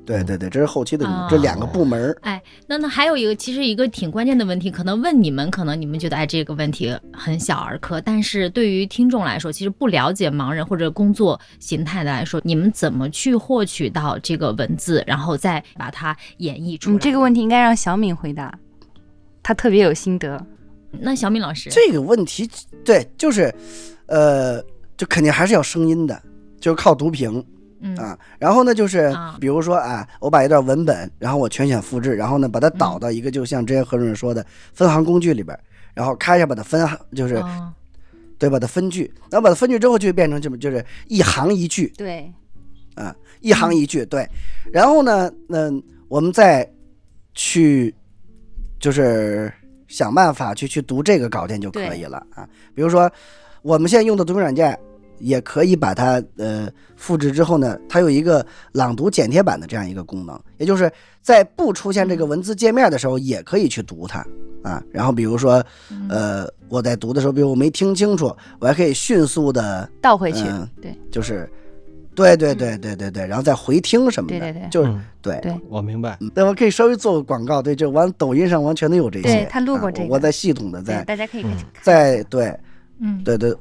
对对对，这是后期的这两个部门儿。哎，那那还有一个，其实一个挺关键的问题，可能问你们，可能你们觉得哎这个问题很小儿科，但是对于听众来说，其实不了解盲人或者工作形态的来说，你们怎么去获取到这个文字，然后再把它演绎出来？嗯，这个问题应该让小敏回答，她特别有心得。那小敏老师，这个问题，对，就是，呃，就肯定还是要声音的，就是靠读屏嗯啊。然后呢，就是啊比如说啊，我把一段文本，然后我全选复制，然后呢把它导到一个，就像之前何主任说的分行工具里边儿，然后咔一下把它分行，就是哦对，把它分句，然后把它分句之后就变成这么，就是一行一句，对，啊，一行一句，对。然后呢，嗯，我们再去就是想办法去去读这个稿件就可以了啊。比如说，我们现在用的读屏软件也可以把它呃复制之后呢，它有一个朗读剪贴板的这样一个功能，也就是在不出现这个文字界面的时候，也可以去读它啊。然后比如说，嗯呃，我在读的时候，比如我没听清楚，我还可以迅速的倒回去，嗯对就是，对对对对对对，然后再回听什么的，对对对就是嗯对。对我明白。那，我可以稍微做个广告，对，就完抖音上完全都有这些。对他录过啊这个我在系统的，在大家可以看嗯看。在对嗯，对对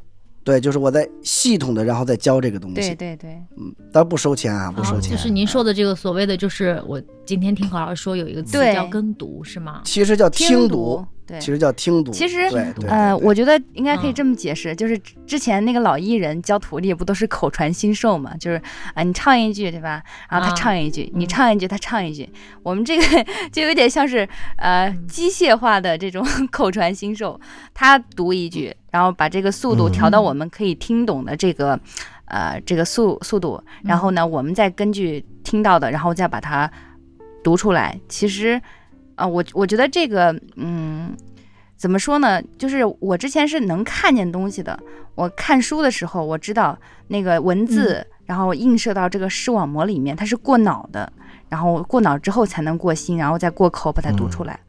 对，就是我在系统的，然后再教这个东西。对对，嗯，当然不收钱啊，不收哦钱。就是您说的这个所谓的，就是我今天听何老师说有一个词叫跟读，是吗？其实叫听读，对其。实叫听读。其实呃，我觉得应该可以嗯这么解释，就是之之前那个老艺人教徒弟不都是口传心授嘛？就是啊，你唱一句对吧？然后他啊唱一句，你嗯唱一句，他唱一句。我们这个 就有点像是呃嗯机械化的这种 口传心授，他读一句，然后把这个速度调到嗯我们可以听懂的这个呃这个速速度，然后呢，我们再根据听到的，然后再把它读出来。其实啊、我我觉得这个嗯。怎么说呢？就是我之前是能看见东西的。我看书的时候，我知道那个文字，然后映射到这个视网膜里面，它是过脑的，然后过脑之后才能过心，然后再过口把它读出来。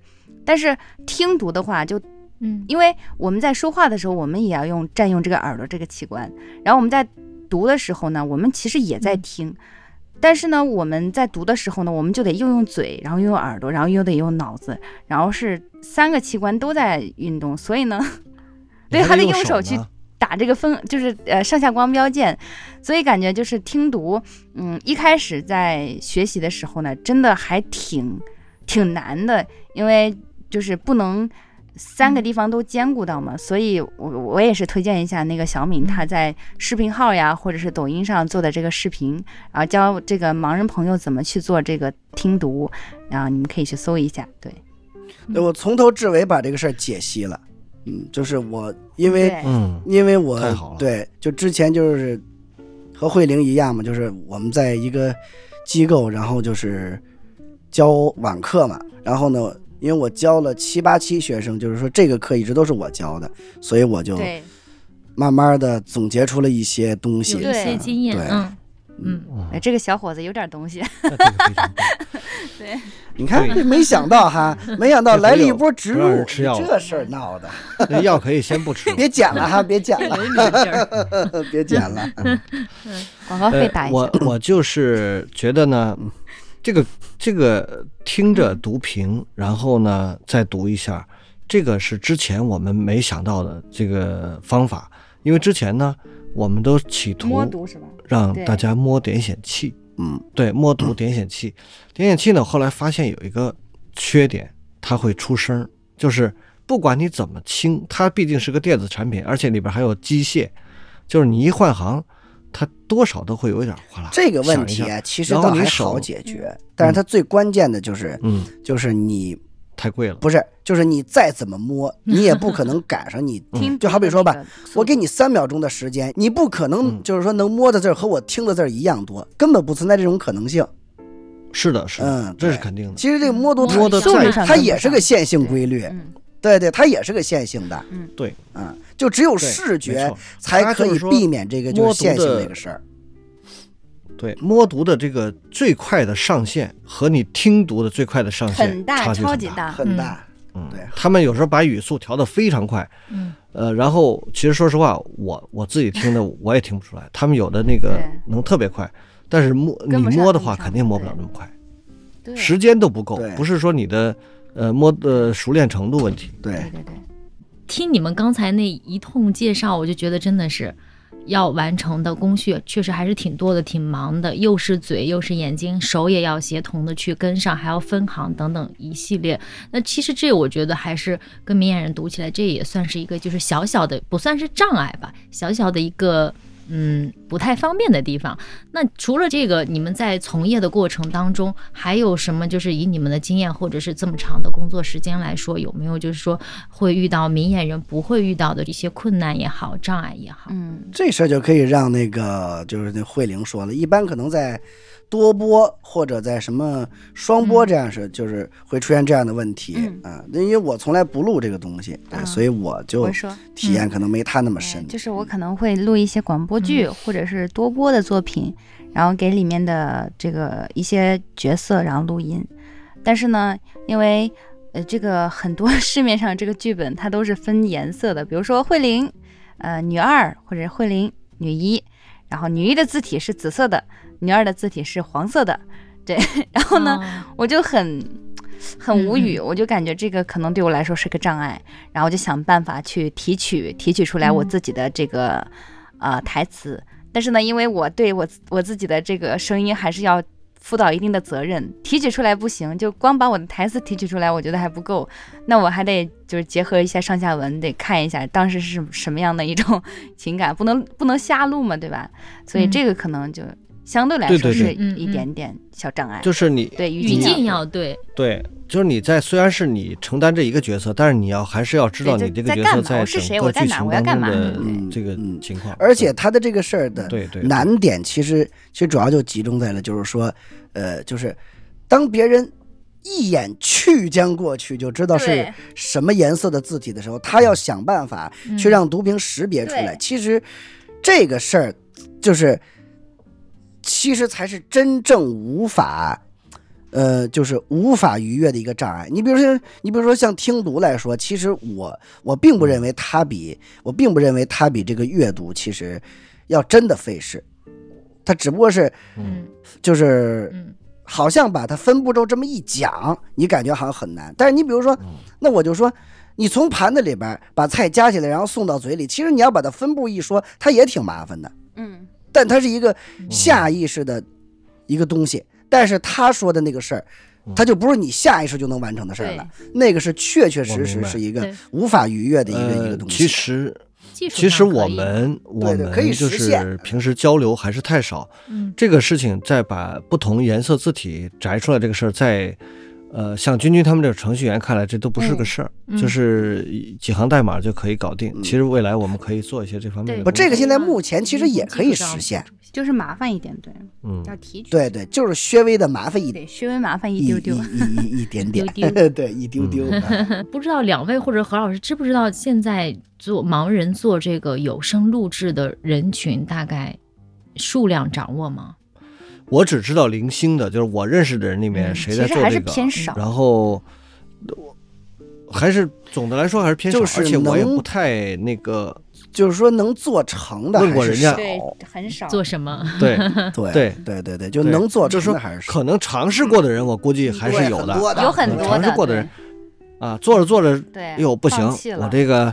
但是听读的话，就嗯因为我们在说话的时候，我们也要用占用这个耳朵这个器官，然后我们在读的时候呢，我们其实也在听。但是呢，我们在读的时候呢，我们就得又用嘴，然后又用耳朵，然后又得用脑子，然后是三个器官都在运动，所以呢，对还得用用手去打这个分，就是呃上下光标键，所以感觉就是听读，嗯，一开始在学习的时候呢，真的还挺挺难的，因为就是不能三个地方都兼顾到嘛，所以我我也是推荐一下那个小敏，她在视频号呀或者是抖音上做的这个视频，然后教这个盲人朋友怎么去做这个听读，然后你们可以去搜一下，对，对我从头至尾把这个事儿解析了。嗯，就是我因为嗯，因为我对，就之前就是和慧玲一样嘛，就是我们在一个机构，然后就是教网课嘛，然后呢，因为我教了七八期学生，就是说这个课一直都是我教的，所以我就，慢慢的总结出了一些东西有。一对些经验，对嗯嗯，哎，这个小伙子有点东西，那这个非常棒 你看，没想到哈，没想到来了一波植入，吃药这事儿闹的，那药可以先不吃。别剪了哈，别剪了，别剪了。广告费打一下。呃我我就是觉得呢，这个这个听着读屏，然后呢再读一下，这个是之前我们没想到的这个方法，因为之前呢，我们都企图摸读是吧？让大家摸点显器，嗯，对，摸读点显器。点显器呢，后来发现有一个缺点，它会出声儿，就是不管你怎么清，它毕竟是个电子产品，而且里边还有机械，就是你一换行，它多少都会有一点哗啦。这个问题啊，其实倒还好解决，但是它最关键的就是，嗯，就是你太贵了。不是，就是你再怎么摸，你也不可能赶上你。听 就好比说吧我给你三秒钟的时间，你不可能嗯就是说能摸的字儿和我听的字儿一样多，根本不存在这种可能性。是的，是的，嗯这是肯定的。其实这个摸读它摸得速率上它也是个线性规律，嗯，对对，它也是个线性的。嗯对，嗯，就只有视觉才可以避免这个就是线性的这个事儿。对，摸读的这个最快的上限和你听读的最快的上限很大，差距很大。超级大。很大，嗯，对他们有时候把语速调得非常快，嗯，呃，然后其实说实话，我我自己听的 我也听不出来，他们有的那个能特别快，但是摸你摸的话肯定摸不了那么快，时间都不够，不是说你的呃摸的熟练程度问题。对对对对，听你们刚才那一通介绍，我就觉得真的是要完成的工序确实还是挺多的，挺忙的，又是嘴又是眼睛，手也要协同的去跟上，还要分行等等一系列。那其实这我觉得还是跟明眼人读起来，这也算是一个就是小小的不算是障碍吧，小小的一个。嗯，不太方便的地方。那除了这个，你们在从业的过程当中，还有什么？就是以你们的经验，或者是这么长的工作时间来说，有没有就是说会遇到明眼人不会遇到的一些困难也好，障碍也好？嗯，这事儿就可以让那个就是那慧玲说了，一般可能在多播或者在什么双播这样是，就是会出现这样的问题嗯啊。因为我从来不录这个东西，所以我就体验可能没他那么深哎。就是我可能会录一些广播剧、或者是多播的作品，然后给里面的这个一些角色然后录音。但是呢，因为呃这个很多市面上这个剧本它都是分颜色的，比如说慧玲，呃女二或者慧玲女一，然后女一的字体是紫色的，女二的字体是黄色的，对，然后呢。哦我就很很无语，嗯我就感觉这个可能对我来说是个障碍，然后我就想办法去提取提取出来我嗯自己的这个、呃台词，但是呢，因为我对我我自己的这个声音还是要。负到一定的责任，提取出来不行，就光把我的台词提取出来，我觉得还不够。那我还得就是结合一下上下文，得看一下当时是什么样的一种 情感，不能不能瞎录嘛，对吧？所以嗯这个可能就相对来说是对。对对一点点小障碍。就是你对语语境境要对，对，就是你在虽然是你承担这一个角色，但是你要还是要知道你这个角色在是谁？个我在哪？剧情当我要干嘛？中的嗯这个嗯情况，而且他的这个事儿的对对。对难点，其实其实主要就集中在了，就是说，呃，就是当别人一眼去将过去就知道是什么颜色的字体的时候，他要想办法去嗯让读屏识别出来。对。其实这个事儿就是，其实才是真正无法。呃，就是无法逾越的一个障碍。你比如说，你比如说像听读来说，其实我我并不认为它比我并不认为它比这个阅读其实要真的费事，它只不过是嗯就是嗯好像把它分步骤这么一讲，你感觉好像很难。但是你比如说，嗯那我就说，你从盘子里边把菜夹起来，然后送到嘴里，其实你要把它分步一说，它也挺麻烦的。嗯但它是一个下意识的一个东西，但是他说的那个事儿，嗯。它就不是你下意识就能完成的事儿了，那个是确确实实是一个无法逾越的一个、一呃个，东西。其实其实我们我们就是平时交流还是太少，嗯。这个事情再把不同颜色字体摘出来这个事儿，在呃像君君他们这个程序员看来，这都不是个事儿，嗯就是几行代码就可以搞定。嗯其实未来我们可以做一些这方面的。不，这个现在目前其实也可以实现。就是麻烦一点，对，嗯要提取，对对，就是稍微的麻烦一点，对，稍微麻烦一一丢丢。一一一点点，丢丢对，一丢丢。嗯不知道两位或者何老师知不知道，现在做盲人做这个有声录制的人群大概数量掌握吗？我只知道零星的，就是我认识的人里面嗯谁在做这个，偏少，然后我还是总的来说还是偏少，就是而且我也不太那个，就是说能做成的还是问过人家少，对，很少。做什么？对对 对对对对，就能做就是说成的还是少。可能尝试过的人，我估计还是有的很多的有很多尝试过的人啊，做着做着对，哎呦不行我这个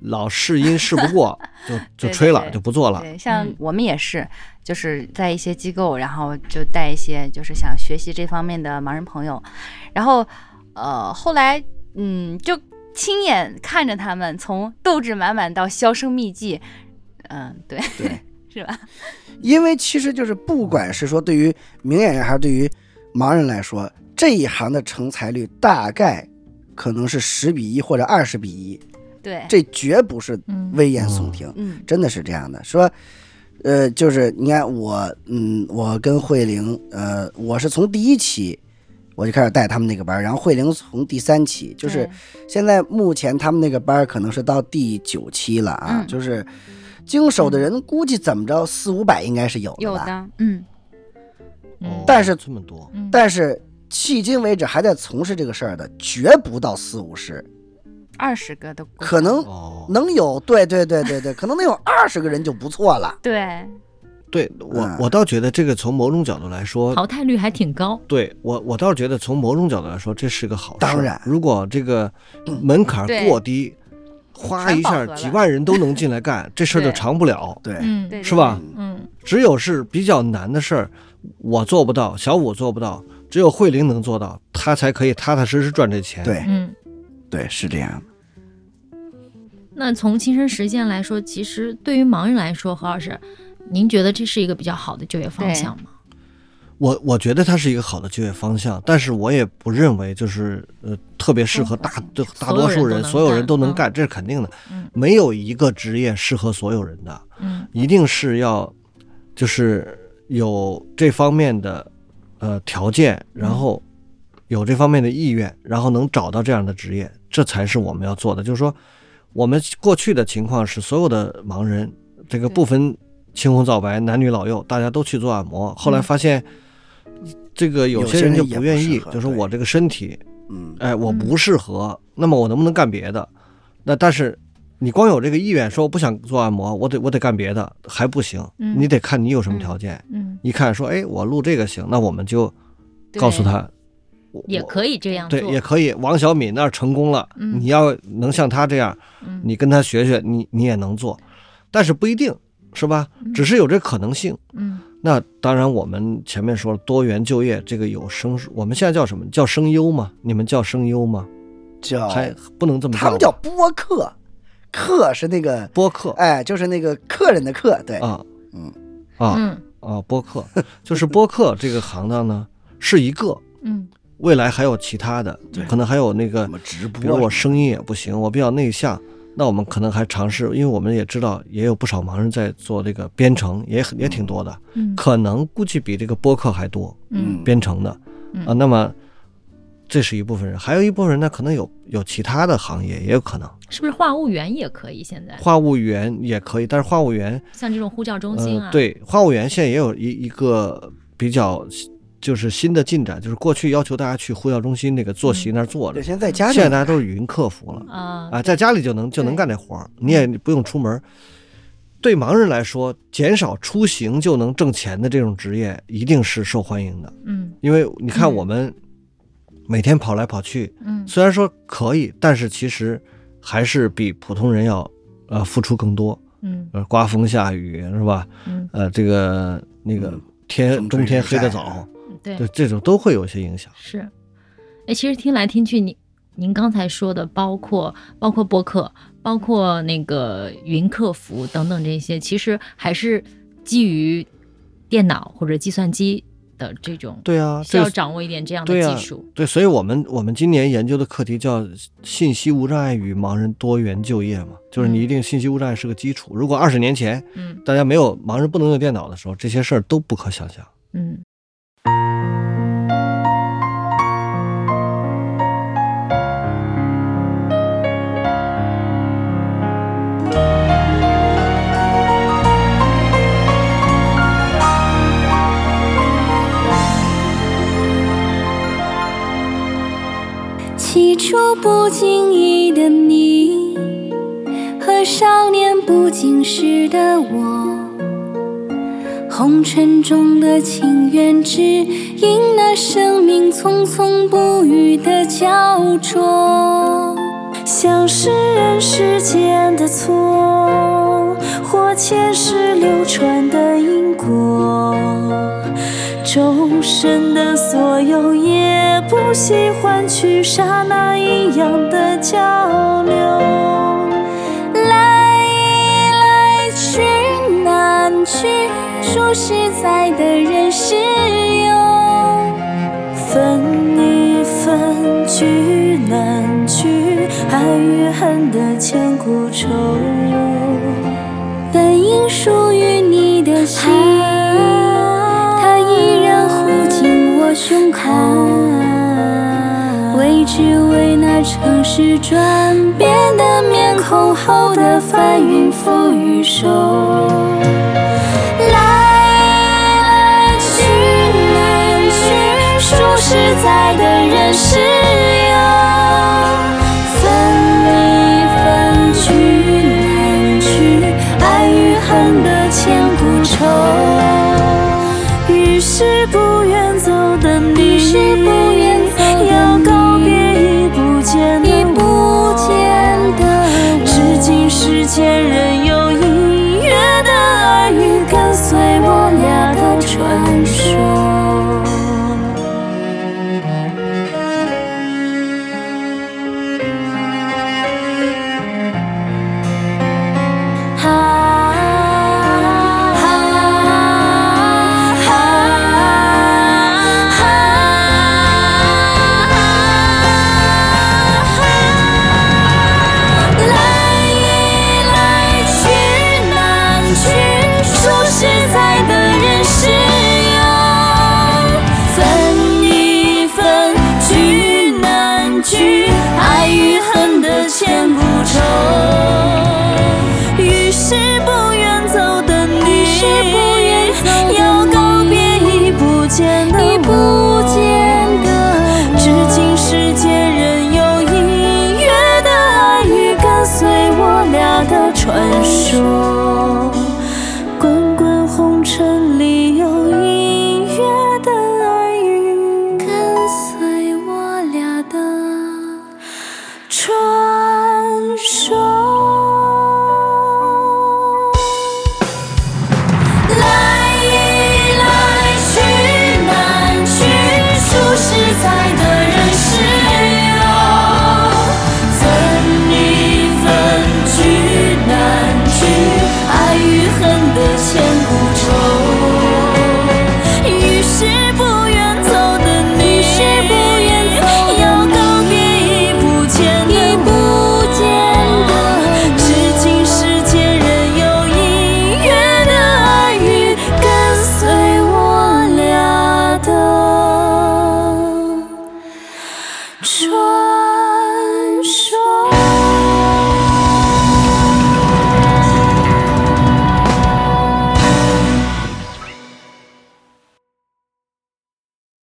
老试音试不过，就就吹了，对就不做了。对，像嗯我们也是，就是在一些机构，然后就带一些就是想学习这方面的盲人朋友，然后呃后来嗯就亲眼看着他们从斗志满满到销声匿迹，嗯对对，是吧？因为其实就是不管是说对于明眼人还是对于盲人来说，这一行的成才率大概可能是十比一或者二十比一，对，这绝不是嗯危言耸听，嗯真的是这样的。说，呃，就是你看我，嗯，我跟慧玲，呃，我是从第一期我就开始带他们那个班，然后慧玲从第三期，就是现在目前他们那个班可能是到第九期了啊，嗯就是经手的人估计怎么着四五百应该是有的吧，有的，嗯但是这么多，嗯但是迄今为止还在从事这个事儿的，绝不到四五十，二十个都可能哦，能有，对对对对对，可能能有二十个人就不错了。对对我嗯我倒觉得这个从某种角度来说，淘汰率还挺高。对我我倒是觉得从某种角度来说，这是个好事。当然如果这个门槛过低，哗一下几万人都能进来干，这事儿就长不了，对，嗯，是吧？嗯只有是比较难的事儿，我做不到，小五做不到，只有慧玲能做到，她才可以踏踏实实赚这钱。，对嗯。对，是这样的。那从亲身实践来说，其实对于盲人来说，何老师，您觉得这是一个比较好的就业方向吗？我我觉得它是一个好的就业方向，但是我也不认为就是呃特别适合大中大大多数人，所所有有人人都能干都能干，这是肯定的嗯。没有一个职业适合所有人的，嗯一定是要就是有这方面的呃条件，然后有这方面的意愿，然后能找到这样的职业，这才是我们要做的。就是说，我们过去的情况是，所有的盲人这个不分青红皂白、男女老幼，大家都去做按摩，后来嗯发现。这个有有些人就不不愿意就说我这个身体，嗯，哎，我嗯不适合，那么我能不能干别的？那但是你光有这个意愿，说我不想做按摩，我得我得干别的，还不行。嗯你得看你有什么条件。嗯，一看说，哎，我录这个行，那我们就告诉他，也可以这样做。对，也可以。王小敏那儿成功了，嗯你要能像他这样，嗯你跟他学学，你你也能做，但是不一定是吧？嗯只是有这可能性。嗯那当然，我们前面说了多元就业，这个有声，我们现在叫什么？叫声优吗？你们叫声优吗？叫还不能这么他们叫播客，客是那个，播客哎，就是那个客人的客，对，啊，嗯啊嗯啊，播客就是播客这个行当呢是一个，嗯未来还有其他的，可能还有那个直播，比如我声音也不行，我比较内向，那我们可能还尝试，因为我们也知道也有不少盲人在做这个编程，也很也挺多的，嗯。可能估计比这个播客还多嗯。编程的。嗯。啊。那么这是一部分人，还有一部分人呢，可能有有其他的行业也有可能，是不是话务员也可以？现在？话务员也可以，但是话务员像这种呼叫中心啊，呃，，对，话务员现在也有一一个比较就是新的进展，就是过去要求大家去呼叫中心那个坐席那儿坐着。对，，现在在家就现在大家都是语音客服了。啊啊，在家里就能就能干这活儿，你也不用出门。对盲人来说，减少出行就能挣钱的这种职业，一定是受欢迎的。嗯。因为你看，嗯。我们每天跑来跑去，嗯。虽然说可以，但是其实还是比普通人要呃付出更多。嗯。呃，刮风下雨是吧？嗯，呃，这个那个嗯。天风吹冬天黑得早，对对，这种都会有一些影响。是，哎，其实听来听去，您您刚才说的，包括包括播客，包括那个云客服等等这些，其实还是基于电脑或者计算机的这种，对啊，需要掌握一点这样的技术。对，所以我们我们今年研究的课题叫“信息无障碍与盲人多元就业”嘛，就是你嗯一定信息无障碍是个基础。如果二十年前嗯大家没有盲人不能用电脑的时候，这些事儿都不可想象。嗯说不经意的你，和少年不经事的我，红尘中的情缘，只因那生命匆匆不语的胶着，像是人世间的错，或前世流传的因果。众生的所有，也不惜换取刹那一样的交流。来来去难去，数十载的人世游。分一分聚难聚，爱与恨的千古愁。本应属于你的心，它依然护紧我胸口。为只为那城市转变的面孔后的翻云覆雨手。来去去，说实在的人世愁于事不